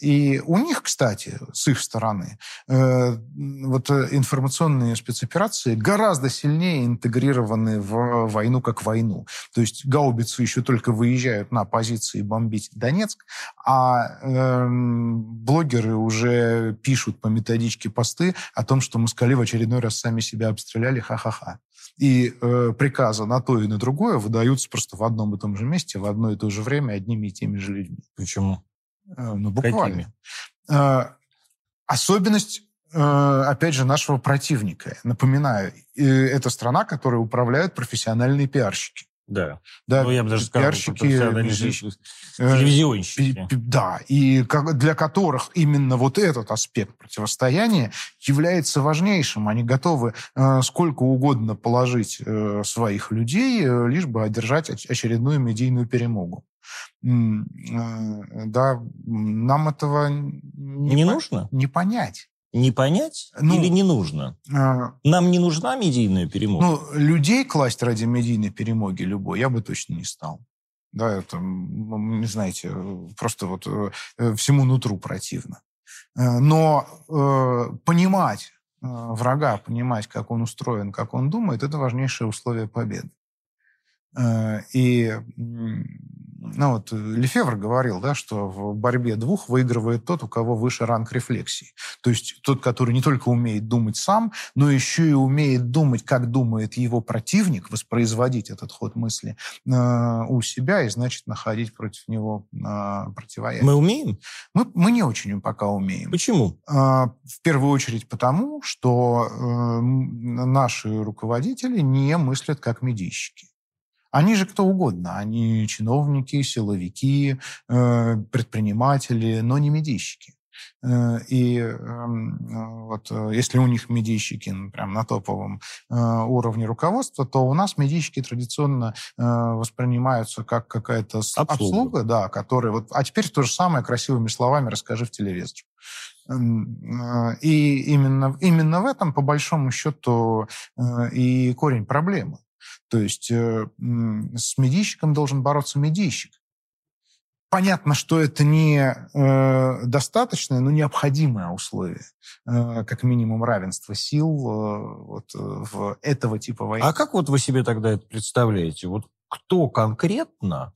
И у них, кстати, с их стороны, вот информационные спецоперации гораздо сильнее интегрированы в войну как войну. То есть гаубицы еще только выезжают на позиции бомбить Донецк, а эм, блогеры уже пишут по методичке посты о том, что москали в очередной раз сами себя обстреляли, ха-ха-ха. И э, приказы на то и на другое выдаются просто в одном и том же месте, в одно и то же время, одними и теми же людьми. Почему? Э, ну, буквально. Э, особенность э, опять же, нашего противника. Напоминаю, э, это страна, которой управляют профессиональные пиарщики. Да. Да, ну, я бы даже сказал, пиарщики, э, телевизионщики. Да, и для которых именно вот этот аспект противостояния является важнейшим. Они готовы э, сколько угодно положить э, своих людей, лишь бы одержать оч- очередную медийную перемогу. Да, нам этого не, Не по- нужно? не понять. Не понять Ну, или не нужно? Э, Нам не нужна медийная перемога? Ну, людей класть ради медийной перемоги любой я бы точно не стал. Да, это, не знаете, просто вот э, э, всему нутру противно. Э, Но э, понимать э, врага, понимать, как он устроен, как он думает, это важнейшее условие победы. Э, И ну вот, э, Лефевр говорил, да, что в борьбе двух выигрывает тот, у кого выше ранг рефлексии. То есть тот, который не только умеет думать сам, но еще и умеет думать, как думает его противник, воспроизводить этот ход мысли э, у себя и, значит, находить против него э, противоядие. Мы умеем? Мы, мы не очень пока умеем. Почему? А, В первую очередь потому, что э, наши руководители не мыслят как медийщики. Они же кто угодно. Они чиновники, силовики, э, предприниматели, но не медийщики. Э, И эм, вот э, если у них медийщики прям на топовом уровне руководства, то у нас медийщики традиционно воспринимаются как какая-то Обслуга. обслуга, да, которая вот, а теперь то же самое красивыми словами расскажи в телевизор. Эм, И именно, именно в этом, по большому счету, и корень проблемы. То есть э, с медийщиком должен бороться медийщик. Понятно, что это не э, достаточное, но необходимое условие, э, как минимум равенства сил э, вот, э, в этого типа войны. А как вот вы себе тогда это представляете? Вот кто конкретно,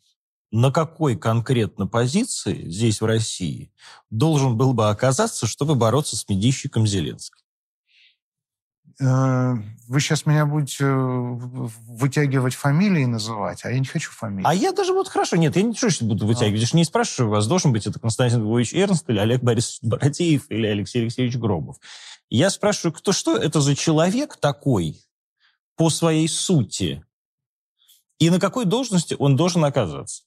на какой конкретно позиции здесь, в России, должен был бы оказаться, чтобы бороться с медийщиком Зеленским? Э, Вы сейчас меня будете э, вытягивать фамилии называть, а я не хочу фамилии. А я даже вот хорошо, нет, я ничего сейчас буду вытягивать. Я же не спрашиваю вас, должен быть это Константин Львович Эрнст или Олег Борисович Бородеев или Алексей Алексеевич Гробов. Я спрашиваю, кто что это за человек такой по своей сути? И на какой должности он должен оказаться?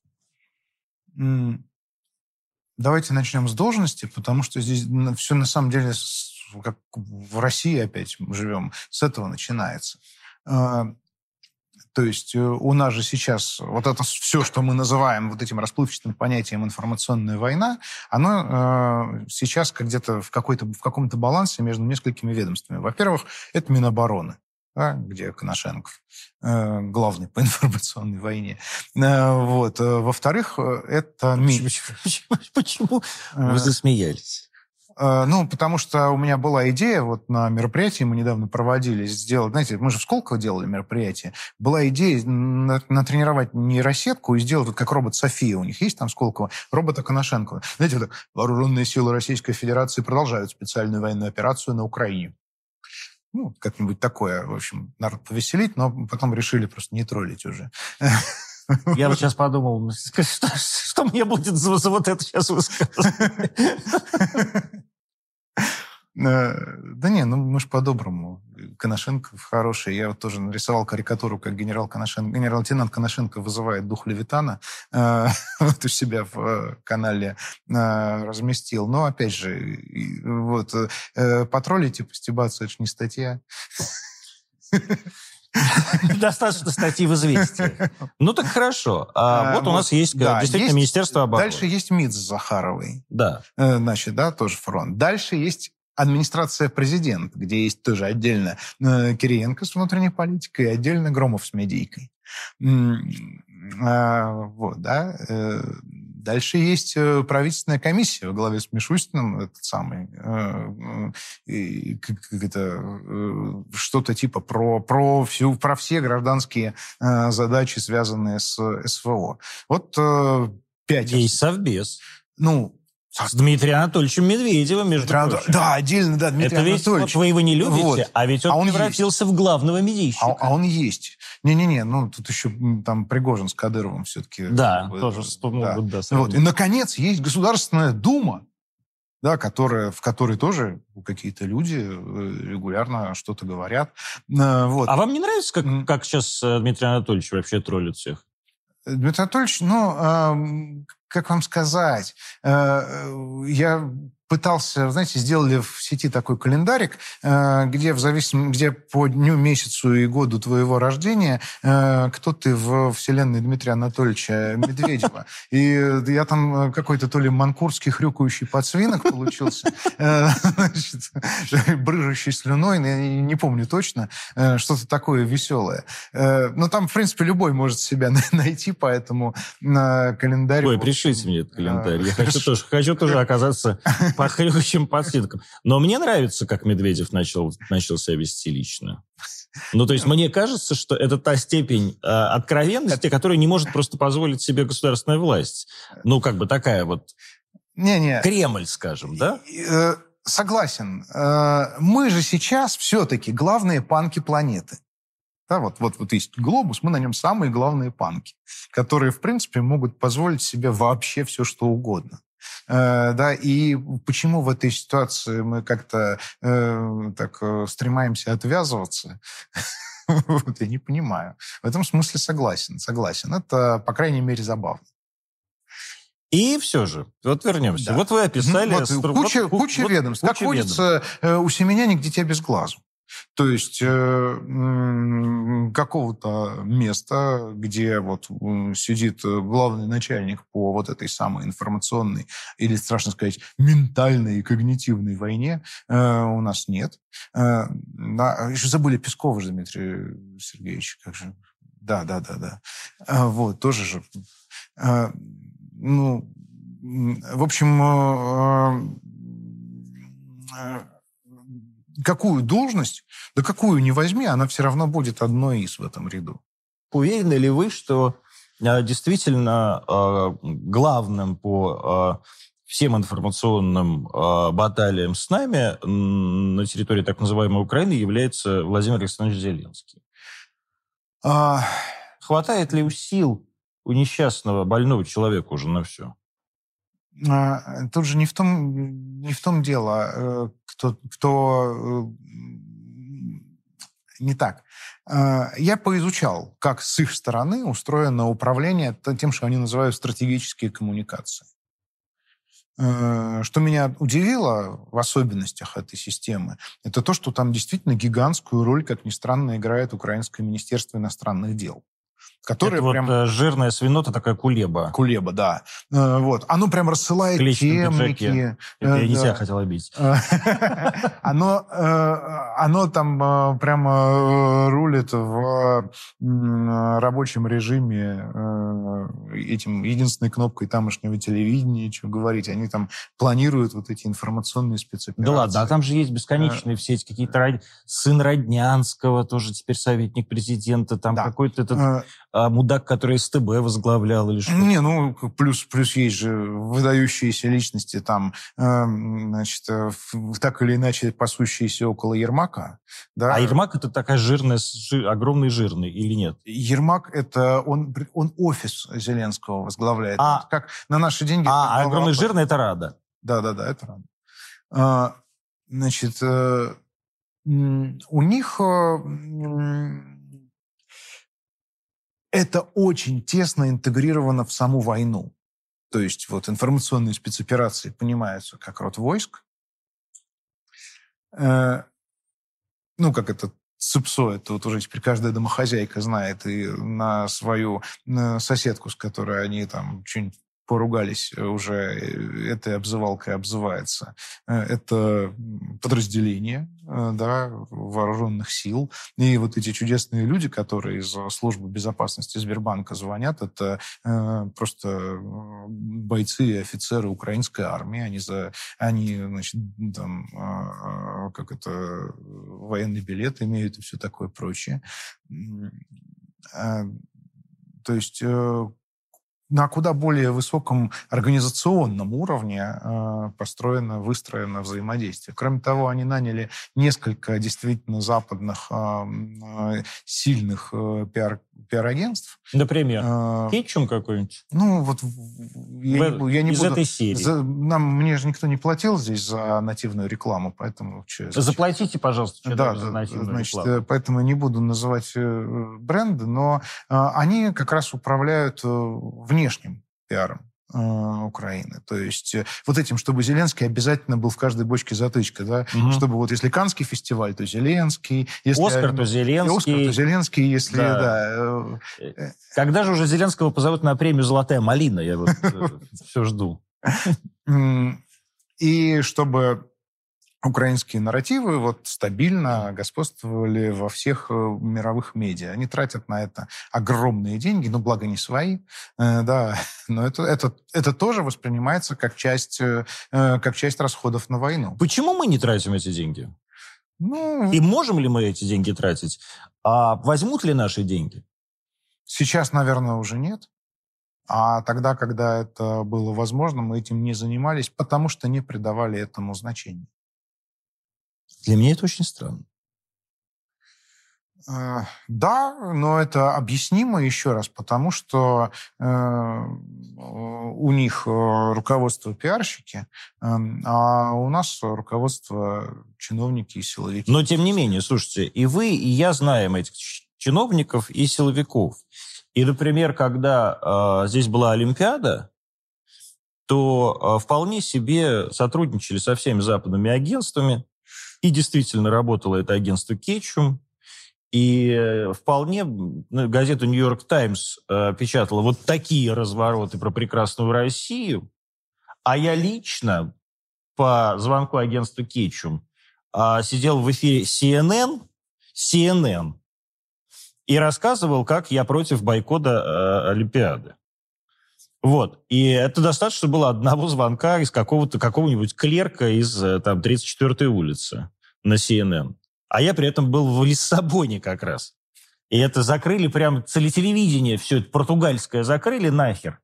Давайте начнем с должности, потому что здесь все на самом деле, как в России опять мы живем, с этого начинается. А, То есть э, у нас же сейчас вот это все, что мы называем вот этим расплывчатым понятием информационная война, оно э, сейчас как где-то в, какой-то, в каком-то балансе между несколькими ведомствами. Во-первых, это Минобороны, да, где Коношенков э, главный по информационной войне. Э, Вот. Э, Во-вторых, э, это. Почему, почему- почему вы засмеялись? Э, Ну, потому что у меня была идея, вот на мероприятии мы недавно проводили, сделать, знаете, мы же в Сколково делали мероприятие, была идея на- натренировать нейросетку и сделать, вот как робот София у них есть там в Сколково, робота Коношенкова. Знаете, вот так, вооруженные силы Российской Федерации продолжают специальную военную операцию на Украине. Ну, как-нибудь такое, в общем, народ повеселить, но потом решили просто не троллить уже. Я вот сейчас подумал, что, что мне будет за, за вот это сейчас высказывать? Э, Да не, ну мы же по-доброму. Коношенко хороший. Я вот тоже нарисовал карикатуру, как генерал Коношенко, генерал-лейтенант Коношенко вызывает дух Левитана. э, Вот у себя в э, канале разместил. Но, опять же, вот, потроллить и постебаться, это же не статья. Достаточно статьи в «Известии». Ну так хорошо. А Э, вот у нас есть да, действительно есть- Министерство обороны. Дальше есть МИД с Захаровой. Да. Значит, да, тоже фронт. Дальше есть администрация президента, где есть тоже отдельно э, Кириенко с внутренней политикой и отдельно Громов с медийкой. А, Вот, да. Э, Дальше есть э, правительственная комиссия во главе с Мишустиным, этот самый, это, что-то типа про, про, всю, про все гражданские задачи, связанные с СВО. Вот пять... Есть Совбез. Ну, С Дмитрием Анатольевичем Медведевым, между Дмитрий прочим. Да, отдельно, да, Дмитрий Это ведь вот Анатольевич. вы его не любите, Вот. а ведь он, А он превратился в главного медийщика. А, а он есть. Не-не-не, ну тут еще там Пригожин с Кадыровым все-таки. Да, как бы, тоже да. вспомнил. бы, да, Вот. И, наконец, есть Государственная Дума, да, которая, в которой тоже какие-то люди э, регулярно что-то говорят. Э, вот. А вам не нравится, как, как сейчас э, Дмитрий Анатольевич вообще троллит всех? Дмитрий Анатольевич, ну, как вам сказать, я пытался, знаете, сделали в сети такой календарик, э, где в зависимости, где по дню, месяцу и году твоего рождения э, кто ты в вселенной Дмитрия Анатольевича Медведева. И я там какой-то то ли манкурский хрюкающий подсвинок получился, э, брыжущий слюной, не помню точно, что-то такое веселое. Но там, в принципе, любой может себя найти, поэтому на календарь... Ой, пришлите мне этот календарь. Я хочу тоже, хочу тоже оказаться по хрюкающим подсвинкам. Но мне нравится, как Медведев начал, начал себя вести лично. Ну, то есть мне кажется, что это та степень э, откровенности, которую не может просто позволить себе государственная власть. Ну, как бы такая вот... Не-не. Кремль, скажем, да? Э, согласен. Э, мы же сейчас все-таки главные панки планеты. Да, вот, вот, вот есть глобус, мы на нем самые главные панки, которые, в принципе, могут позволить себе вообще все, что угодно. Э, да, и почему в этой ситуации мы как-то э, так э, стремаемся отвязываться, вот, я не понимаю. В этом смысле согласен, согласен. Это, по крайней мере, забавно. И все же, вот вернемся. Да. Вот вы описали... Вот, куча, вот, куча вот, ведомств. Куча как ведомств. водится, у семеняник дитя без глазу. То есть э, какого-то места, где вот сидит главный начальник по вот этой самой информационной или, страшно сказать, ментальной и когнитивной войне, э, у нас нет. Э, да, еще забыли Пескова же, Дмитрий Сергеевич, как же... Да, да, да, да. Э, вот, тоже же... Э, ну, в общем... Э, э, какую должность, да какую не возьми, она все равно будет одной из в этом ряду. Уверены ли вы, что э, действительно э, главным по э, всем информационным баталиям с нами на территории так называемой Украины является Владимир Александрович Зеленский? А... Хватает ли у сил у несчастного больного человека уже на все? А, тут же не в том, не в том дело, э, кто, кто э, не так. А, я поизучал, как с их стороны устроено управление тем, что они называют стратегические коммуникации. Э, что меня удивило в особенностях этой системы, это то, что там действительно гигантскую роль, как ни странно, играет Украинское Министерство иностранных дел. Которая это прям... вот э, жирная свинота, такая кулеба. Кулеба, да. Э, вот. Оно прям рассылает темники. Это я не тебя хотел обидеть. оно, э, оно там прямо рулит в рабочем режиме этим единственной кнопкой тамошнего телевидения, что говорить. Они там планируют вот эти информационные спецоперации. Да ладно, а там же есть бесконечные все эти какие-то... Сын Роднянского, тоже теперь советник президента, там какой-то этот а мудак, который СТБ возглавлял или что? Не, ну, плюс, плюс есть же выдающиеся личности там, э, значит, э, так или иначе пасущиеся около Ермака. Да? А Ермак это такая жирная, жир, огромный жирный или нет? Ермак это, он, он офис Зеленского возглавляет. А, как на наши деньги... А, а огромный жирный это Рада? Да-да-да, это Рада. А, значит, э, у них... Э, это очень тесно интегрировано в саму войну. То есть вот информационные спецоперации понимаются как род войск. Ну, как это ЦИПСО, это вот уже теперь каждая домохозяйка знает, и на свою соседку, с которой они там что-нибудь поругались э, уже э, этой обзывалкой обзывается. Э, это подразделение да, вооруженных сил. И вот эти чудесные люди, которые из службы безопасности Сбербанка звонят, это просто бойцы и офицеры украинской армии. Они, за, они значит, там, как это, военный билет имеют и все такое прочее. То есть на куда более высоком организационном уровне э, построено, выстроено взаимодействие. Кроме того, они наняли несколько действительно западных э, э, сильных э, пиар, пиар-агентств. Например, э, Кетчум какой-нибудь? Ну, вот я, в, я не из буду... этой серии. За, нам, мне же никто не платил здесь за нативную рекламу, поэтому... Что, Заплатите, пожалуйста, да, за нативную значит, рекламу. Поэтому не буду называть бренды, но э, они как раз управляют э, внешним пиаром э, Украины. То есть э, вот этим, чтобы Зеленский обязательно был в каждой бочке затычка, да, угу. чтобы вот если Канский фестиваль, то Зеленский, если Оскар, то Зеленский, Оскар, то Зеленский, если да. да. Э, Когда же уже Зеленского позовут на премию "Золотая малина"? Я вот все жду. И чтобы украинские нарративы вот стабильно господствовали во всех э, мировых медиа. Они тратят на это огромные деньги, ну, благо не свои, э, да, но это, это, это тоже воспринимается как часть, э как часть расходов на войну. Почему мы не тратим эти деньги? Ну, И можем ли мы эти деньги тратить? А возьмут ли наши деньги? Сейчас, наверное, уже нет. А тогда, когда это было возможно, мы этим не занимались, потому что не придавали этому значения. Для меня это очень странно. Э, да, но это объяснимо еще раз, потому что э, у них э, руководство пиарщики, э, а у нас руководство чиновники и силовики. Но тем не менее, слушайте, и вы, и я знаем этих чиновников и силовиков. И, например, когда э, здесь была Олимпиада, то э, вполне себе сотрудничали со всеми западными агентствами, и действительно работало это агентство Кетчум. И э, вполне ну, газета «Нью-Йорк Таймс» э, печатала вот такие развороты про прекрасную Россию. А я лично по звонку агентства Кетчум э, сидел в эфире CNN, CNN, и рассказывал, как я против бойкота э, Олимпиады. Вот. И это достаточно было одного звонка из какого-то, какого-нибудь клерка из э, там, 34-й улицы на CNN. А я при этом был в Лиссабоне как раз. И это закрыли прям телевидение, все это португальское закрыли нахер.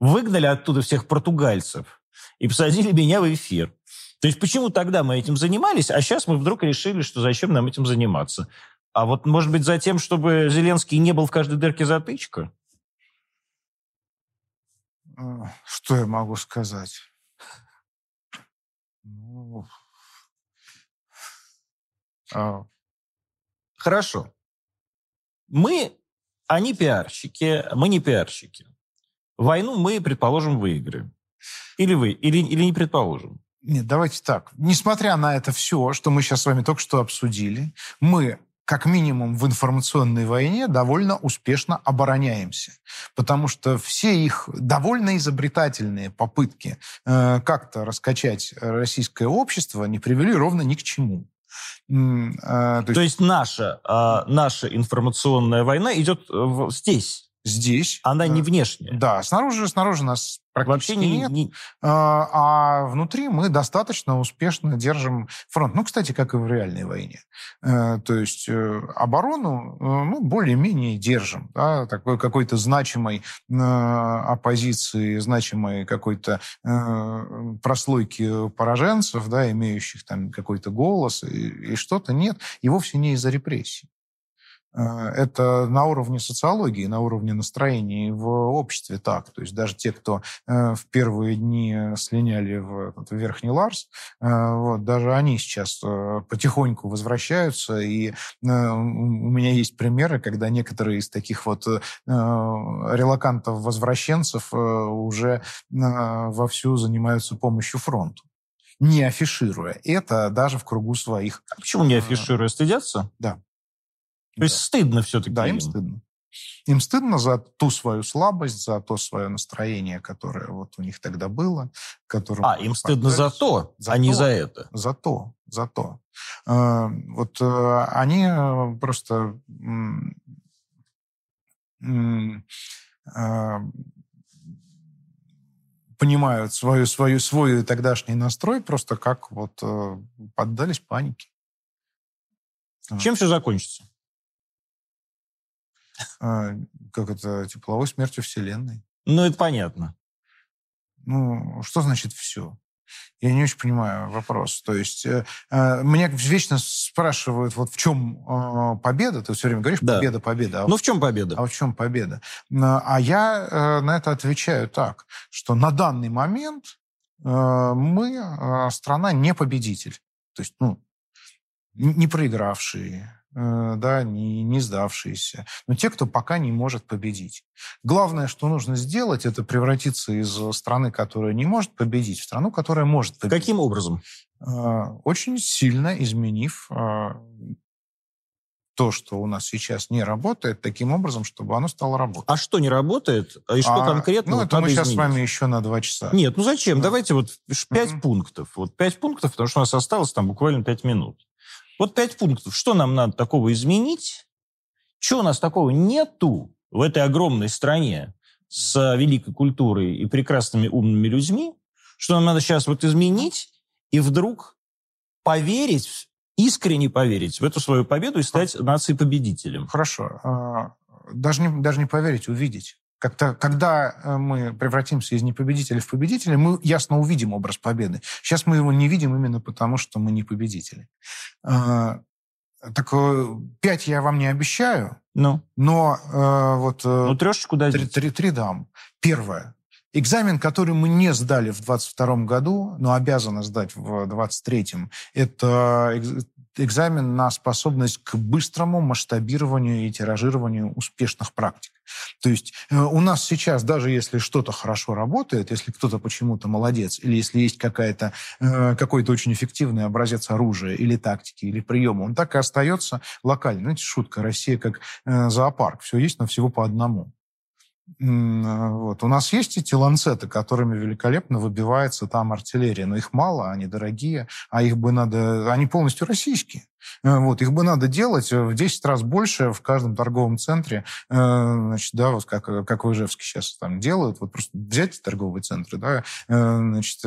Выгнали оттуда всех португальцев и посадили меня в эфир. То есть почему тогда мы этим занимались, а сейчас мы вдруг решили, что зачем нам этим заниматься? А вот, может быть, за тем, чтобы Зеленский не был в каждой дырке затычка? Что я могу сказать? Ну, а. Хорошо. Мы, они пиарщики, мы не пиарщики. Войну мы, предположим, выиграем. Или вы, или, или не предположим. Нет, давайте так. Несмотря на это все, что мы сейчас с вами только что обсудили, мы как минимум в информационной войне довольно успешно обороняемся. Потому что все их довольно изобретательные попытки э, как-то раскачать российское общество не привели ровно ни к чему. Э, то, есть... то есть наша, э, наша информационная война идет здесь? Здесь. Она не внешняя? Да, снаружи, снаружи нас практически Вообще не, нет. Не... А, а внутри мы достаточно успешно держим фронт. Ну, кстати, как и в реальной войне. А, то есть э, оборону ну, более-менее держим. Да, такой какой-то значимой оппозиции, значимой какой-то прослойки пораженцев, да, имеющих там какой-то голос и, и что-то нет. И вовсе не из-за репрессий. Э, это на уровне социологии, на уровне настроений в обществе так. То есть даже те, кто э, в первые дни слиняли в, Верхний Ларс, э, вот, даже они сейчас потихоньку возвращаются. И у меня есть примеры, когда некоторые из таких вот релакантов-возвращенцев уже вовсю занимаются помощью фронту не афишируя это даже в кругу своих. А почему не афишируя? Стыдятся? Да. То есть стыдно все-таки. Да, им стыдно. Им стыдно за ту свою слабость, за то свое настроение, которое вот у них тогда было. А, им стыдно за то, за а то, не за это. За то, за то. Э, вот э, они просто э, понимают свою, свою, свой тогдашний настрой просто как вот поддались панике. Чем все закончится? А, как это, тепловой смертью Вселенной. Ну, это понятно. Ну, что значит все? Я не очень понимаю вопрос. То есть э, э, меня вечно спрашивают, вот в чем э, победа? Ты все время говоришь, да. победа, победа. А ну, в чем победа? А в чем победа? А я э, на это отвечаю так, что на данный момент э, мы э, страна не победитель. То есть, ну, не проигравшие, да, не, не сдавшиеся, но те, кто пока не может победить. Главное, что нужно сделать, это превратиться из страны, которая не может победить, в страну, которая может победить. Каким образом? Э, очень сильно изменив э, то, что у нас сейчас не работает, таким образом, чтобы оно стало работать. А что не работает? И что а, конкретно Ну, вот это мы сейчас изменить? с вами еще на два часа. Нет, ну зачем? Да. Давайте вот пять uh-huh. пунктов. Вот пять пунктов, потому что у нас осталось там буквально пять минут. Вот пять пунктов. Что нам надо такого изменить? Что у нас такого нету в этой огромной стране с великой культурой и прекрасными умными людьми, что нам надо сейчас вот изменить и вдруг поверить, искренне поверить в эту свою победу и стать нацией победителем. Хорошо. А, даже не, даже не поверить, увидеть. Как-то, когда э, мы превратимся из непобедителя в победителя, мы ясно увидим образ победы. Сейчас мы его не видим именно потому, что мы не победители. А, так э, пять я вам не обещаю, ну. но э, вот... Ну, трешечку дадите. Три, три, три дам. Первое. Экзамен, который мы не сдали в 22 году, но обязаны сдать в 23 это экзамен на способность к быстрому масштабированию и тиражированию успешных практик. То есть э, у нас сейчас, даже если что-то хорошо работает, если кто-то почему-то молодец, или если есть какая-то, э, какой-то очень эффективный образец оружия или тактики, или приема, он так и остается локальным. Знаете, шутка, Россия как э, зоопарк, все есть, но всего по одному. Вот. У нас есть эти ланцеты, которыми великолепно выбивается там артиллерия, но их мало, они дорогие, а их бы надо... Они полностью российские. Э, вот, их бы надо делать в 10 раз больше в каждом торговом центре, э, значит, да, вот как, как в Ижевске сейчас там делают, вот просто взять торговые центры, да, э, значит,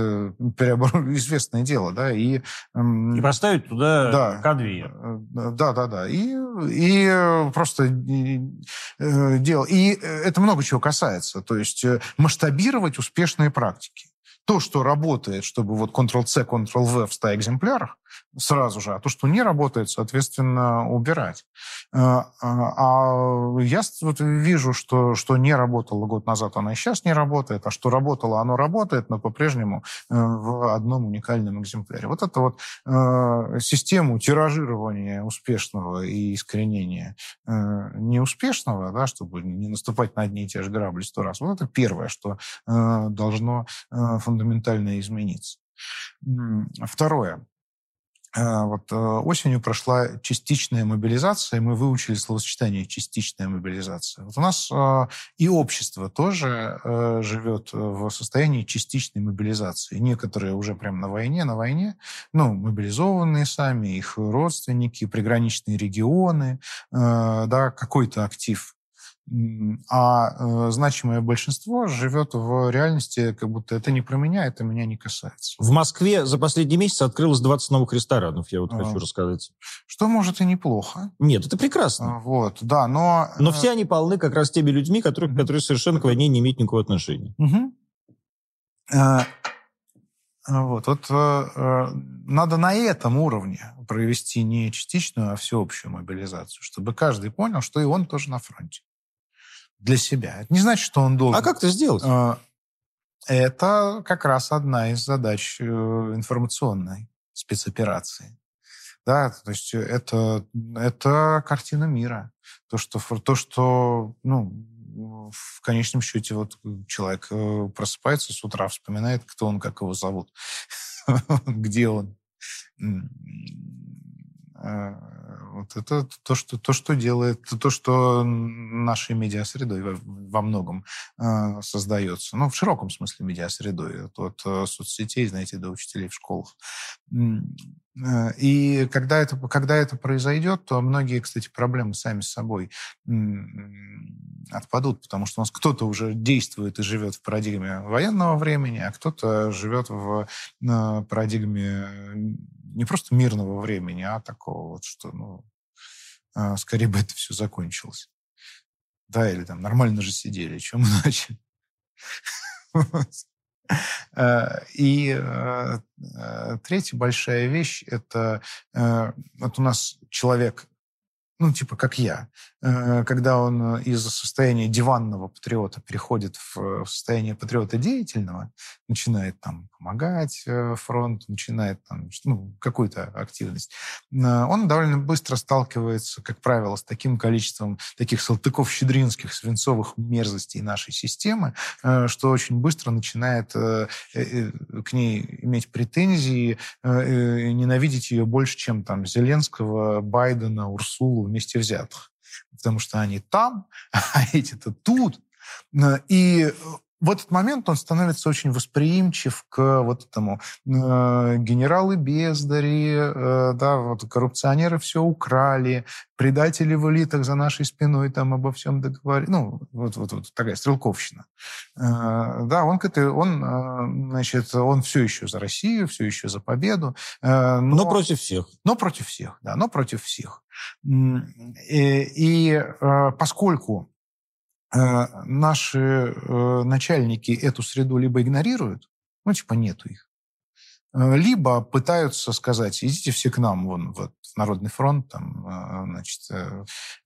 переоборудовать, известное дело, да, и... И поставить туда да, конвейер. Да, да, да, и, и просто дело. И это много чего касается, то есть масштабировать успешные практики. То, что работает, чтобы вот Ctrl-C, Ctrl-V в 100 экземплярах, сразу же, а то, что не работает, соответственно, убирать. А, а, а я вот вижу, что, что не работало год назад, оно и сейчас не работает, а что работало, оно работает, но по-прежнему э, в одном уникальном экземпляре. Вот это вот э, систему тиражирования успешного и искоренения э, неуспешного, да, чтобы не наступать на одни и те же грабли сто раз, вот это первое, что должно фундаментально измениться. Второе. А, вот э, осенью прошла частичная мобилизация, и мы выучили словосочетание «частичная мобилизация». Вот у нас э, и общество тоже э, живет в состоянии частичной мобилизации. Некоторые уже прямо на войне, на войне, ну, мобилизованные сами, их родственники, приграничные регионы, да, какой-то актив а э, значимое большинство живет в реальности, как будто это не про меня, это меня не касается. В Москве за последний месяц открылось 20 новых ресторанов, я вот а, хочу рассказать. Что, может, и неплохо. Нет, это прекрасно. А, вот, да, но... Но э, все они полны как раз теми людьми, которые, которые совершенно к войне не имеют никакого отношения. Угу. А, вот, вот э, надо на этом уровне провести не частичную, а всеобщую мобилизацию, чтобы каждый понял, что и он тоже на фронте для себя. Это не значит, что он должен... А как это сделать? А, это как раз одна из задач э, информационной спецоперации. Да, то есть это, это картина мира. То, что, то, что ну, в конечном счете вот человек э, просыпается с утра, вспоминает, кто он, как его зовут, где он вот это то, что, то, что делает, то, что нашей медиасредой во, во многом э, создается. Ну, в широком смысле медиасредой. От, от э, соцсетей, знаете, до учителей в школах. Э, и когда это, когда это произойдет, то многие, кстати, проблемы сами с собой отпадут, потому что у нас кто-то уже действует и живет в парадигме военного времени, а кто-то живет в парадигме не просто мирного времени, а такого вот, что, ну, а, скорее бы это все закончилось. Да, или там нормально же сидели, чем начали. И третья большая вещь – это вот у нас человек ну, типа как я, э, когда он э, из состояния диванного патриота переходит в состояние патриота деятельного, начинает там помогать э, фронту, начинает там, ну, какую-то активность, он довольно быстро сталкивается, как правило, с таким количеством таких салтыков-щедринских свинцовых мерзостей нашей системы, что очень быстро начинает к ней иметь претензии, ненавидеть ее больше, чем там Зеленского, Байдена, Урсулу, вместе взятых. Потому что они там, а эти-то тут. И в этот момент он становится очень восприимчив к вот этому э, генералы бездари, э, да, вот коррупционеры все украли, предатели в элитах за нашей спиной там обо всем договорились. Ну, вот, вот, вот такая стрелковщина. Э, да, он, он, э, значит, он все еще за Россию, все еще за победу. Э, но, но против всех. Но против всех, да, но против всех. И, и э, поскольку э, наши э, начальники эту среду либо игнорируют, ну, типа нету их, либо пытаются сказать, идите все к нам, вон, вот, в Народный фронт, там, значит,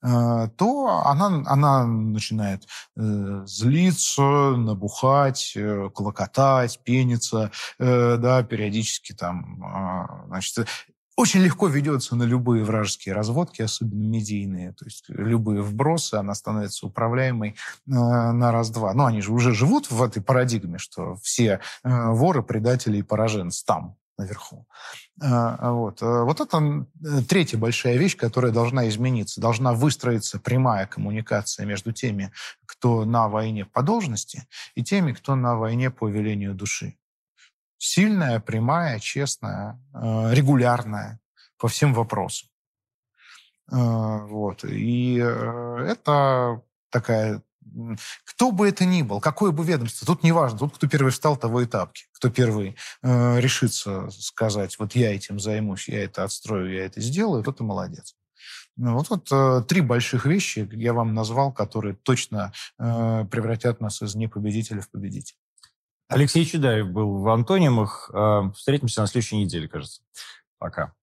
то она, она начинает злиться, набухать, клокотать, пениться, да, периодически там, значит, очень легко ведется на любые вражеские разводки, особенно медийные, то есть любые вбросы, она становится управляемой э, на раз-два. Но они же уже живут в этой парадигме, что все э, воры, предатели и пораженцы там, наверху. Э, вот. Вот это третья большая вещь, которая должна измениться. Должна выстроиться прямая коммуникация между теми, кто на войне по должности, и теми, кто на войне по велению души сильная, прямая, честная, э, регулярная по всем вопросам. Э, вот. И э, это такая... Кто бы это ни был, какое бы ведомство, тут не важно, тут кто первый встал, того и тапки. Кто первый э, решится сказать, вот я этим займусь, я это отстрою, я это сделаю, тот и молодец. Ну, вот, вот э, три больших вещи я вам назвал, которые точно э, превратят нас из непобедителя в победителя. Алексей Чудаев был в «Антонимах». Э, встретимся на следующей неделе, кажется. Пока.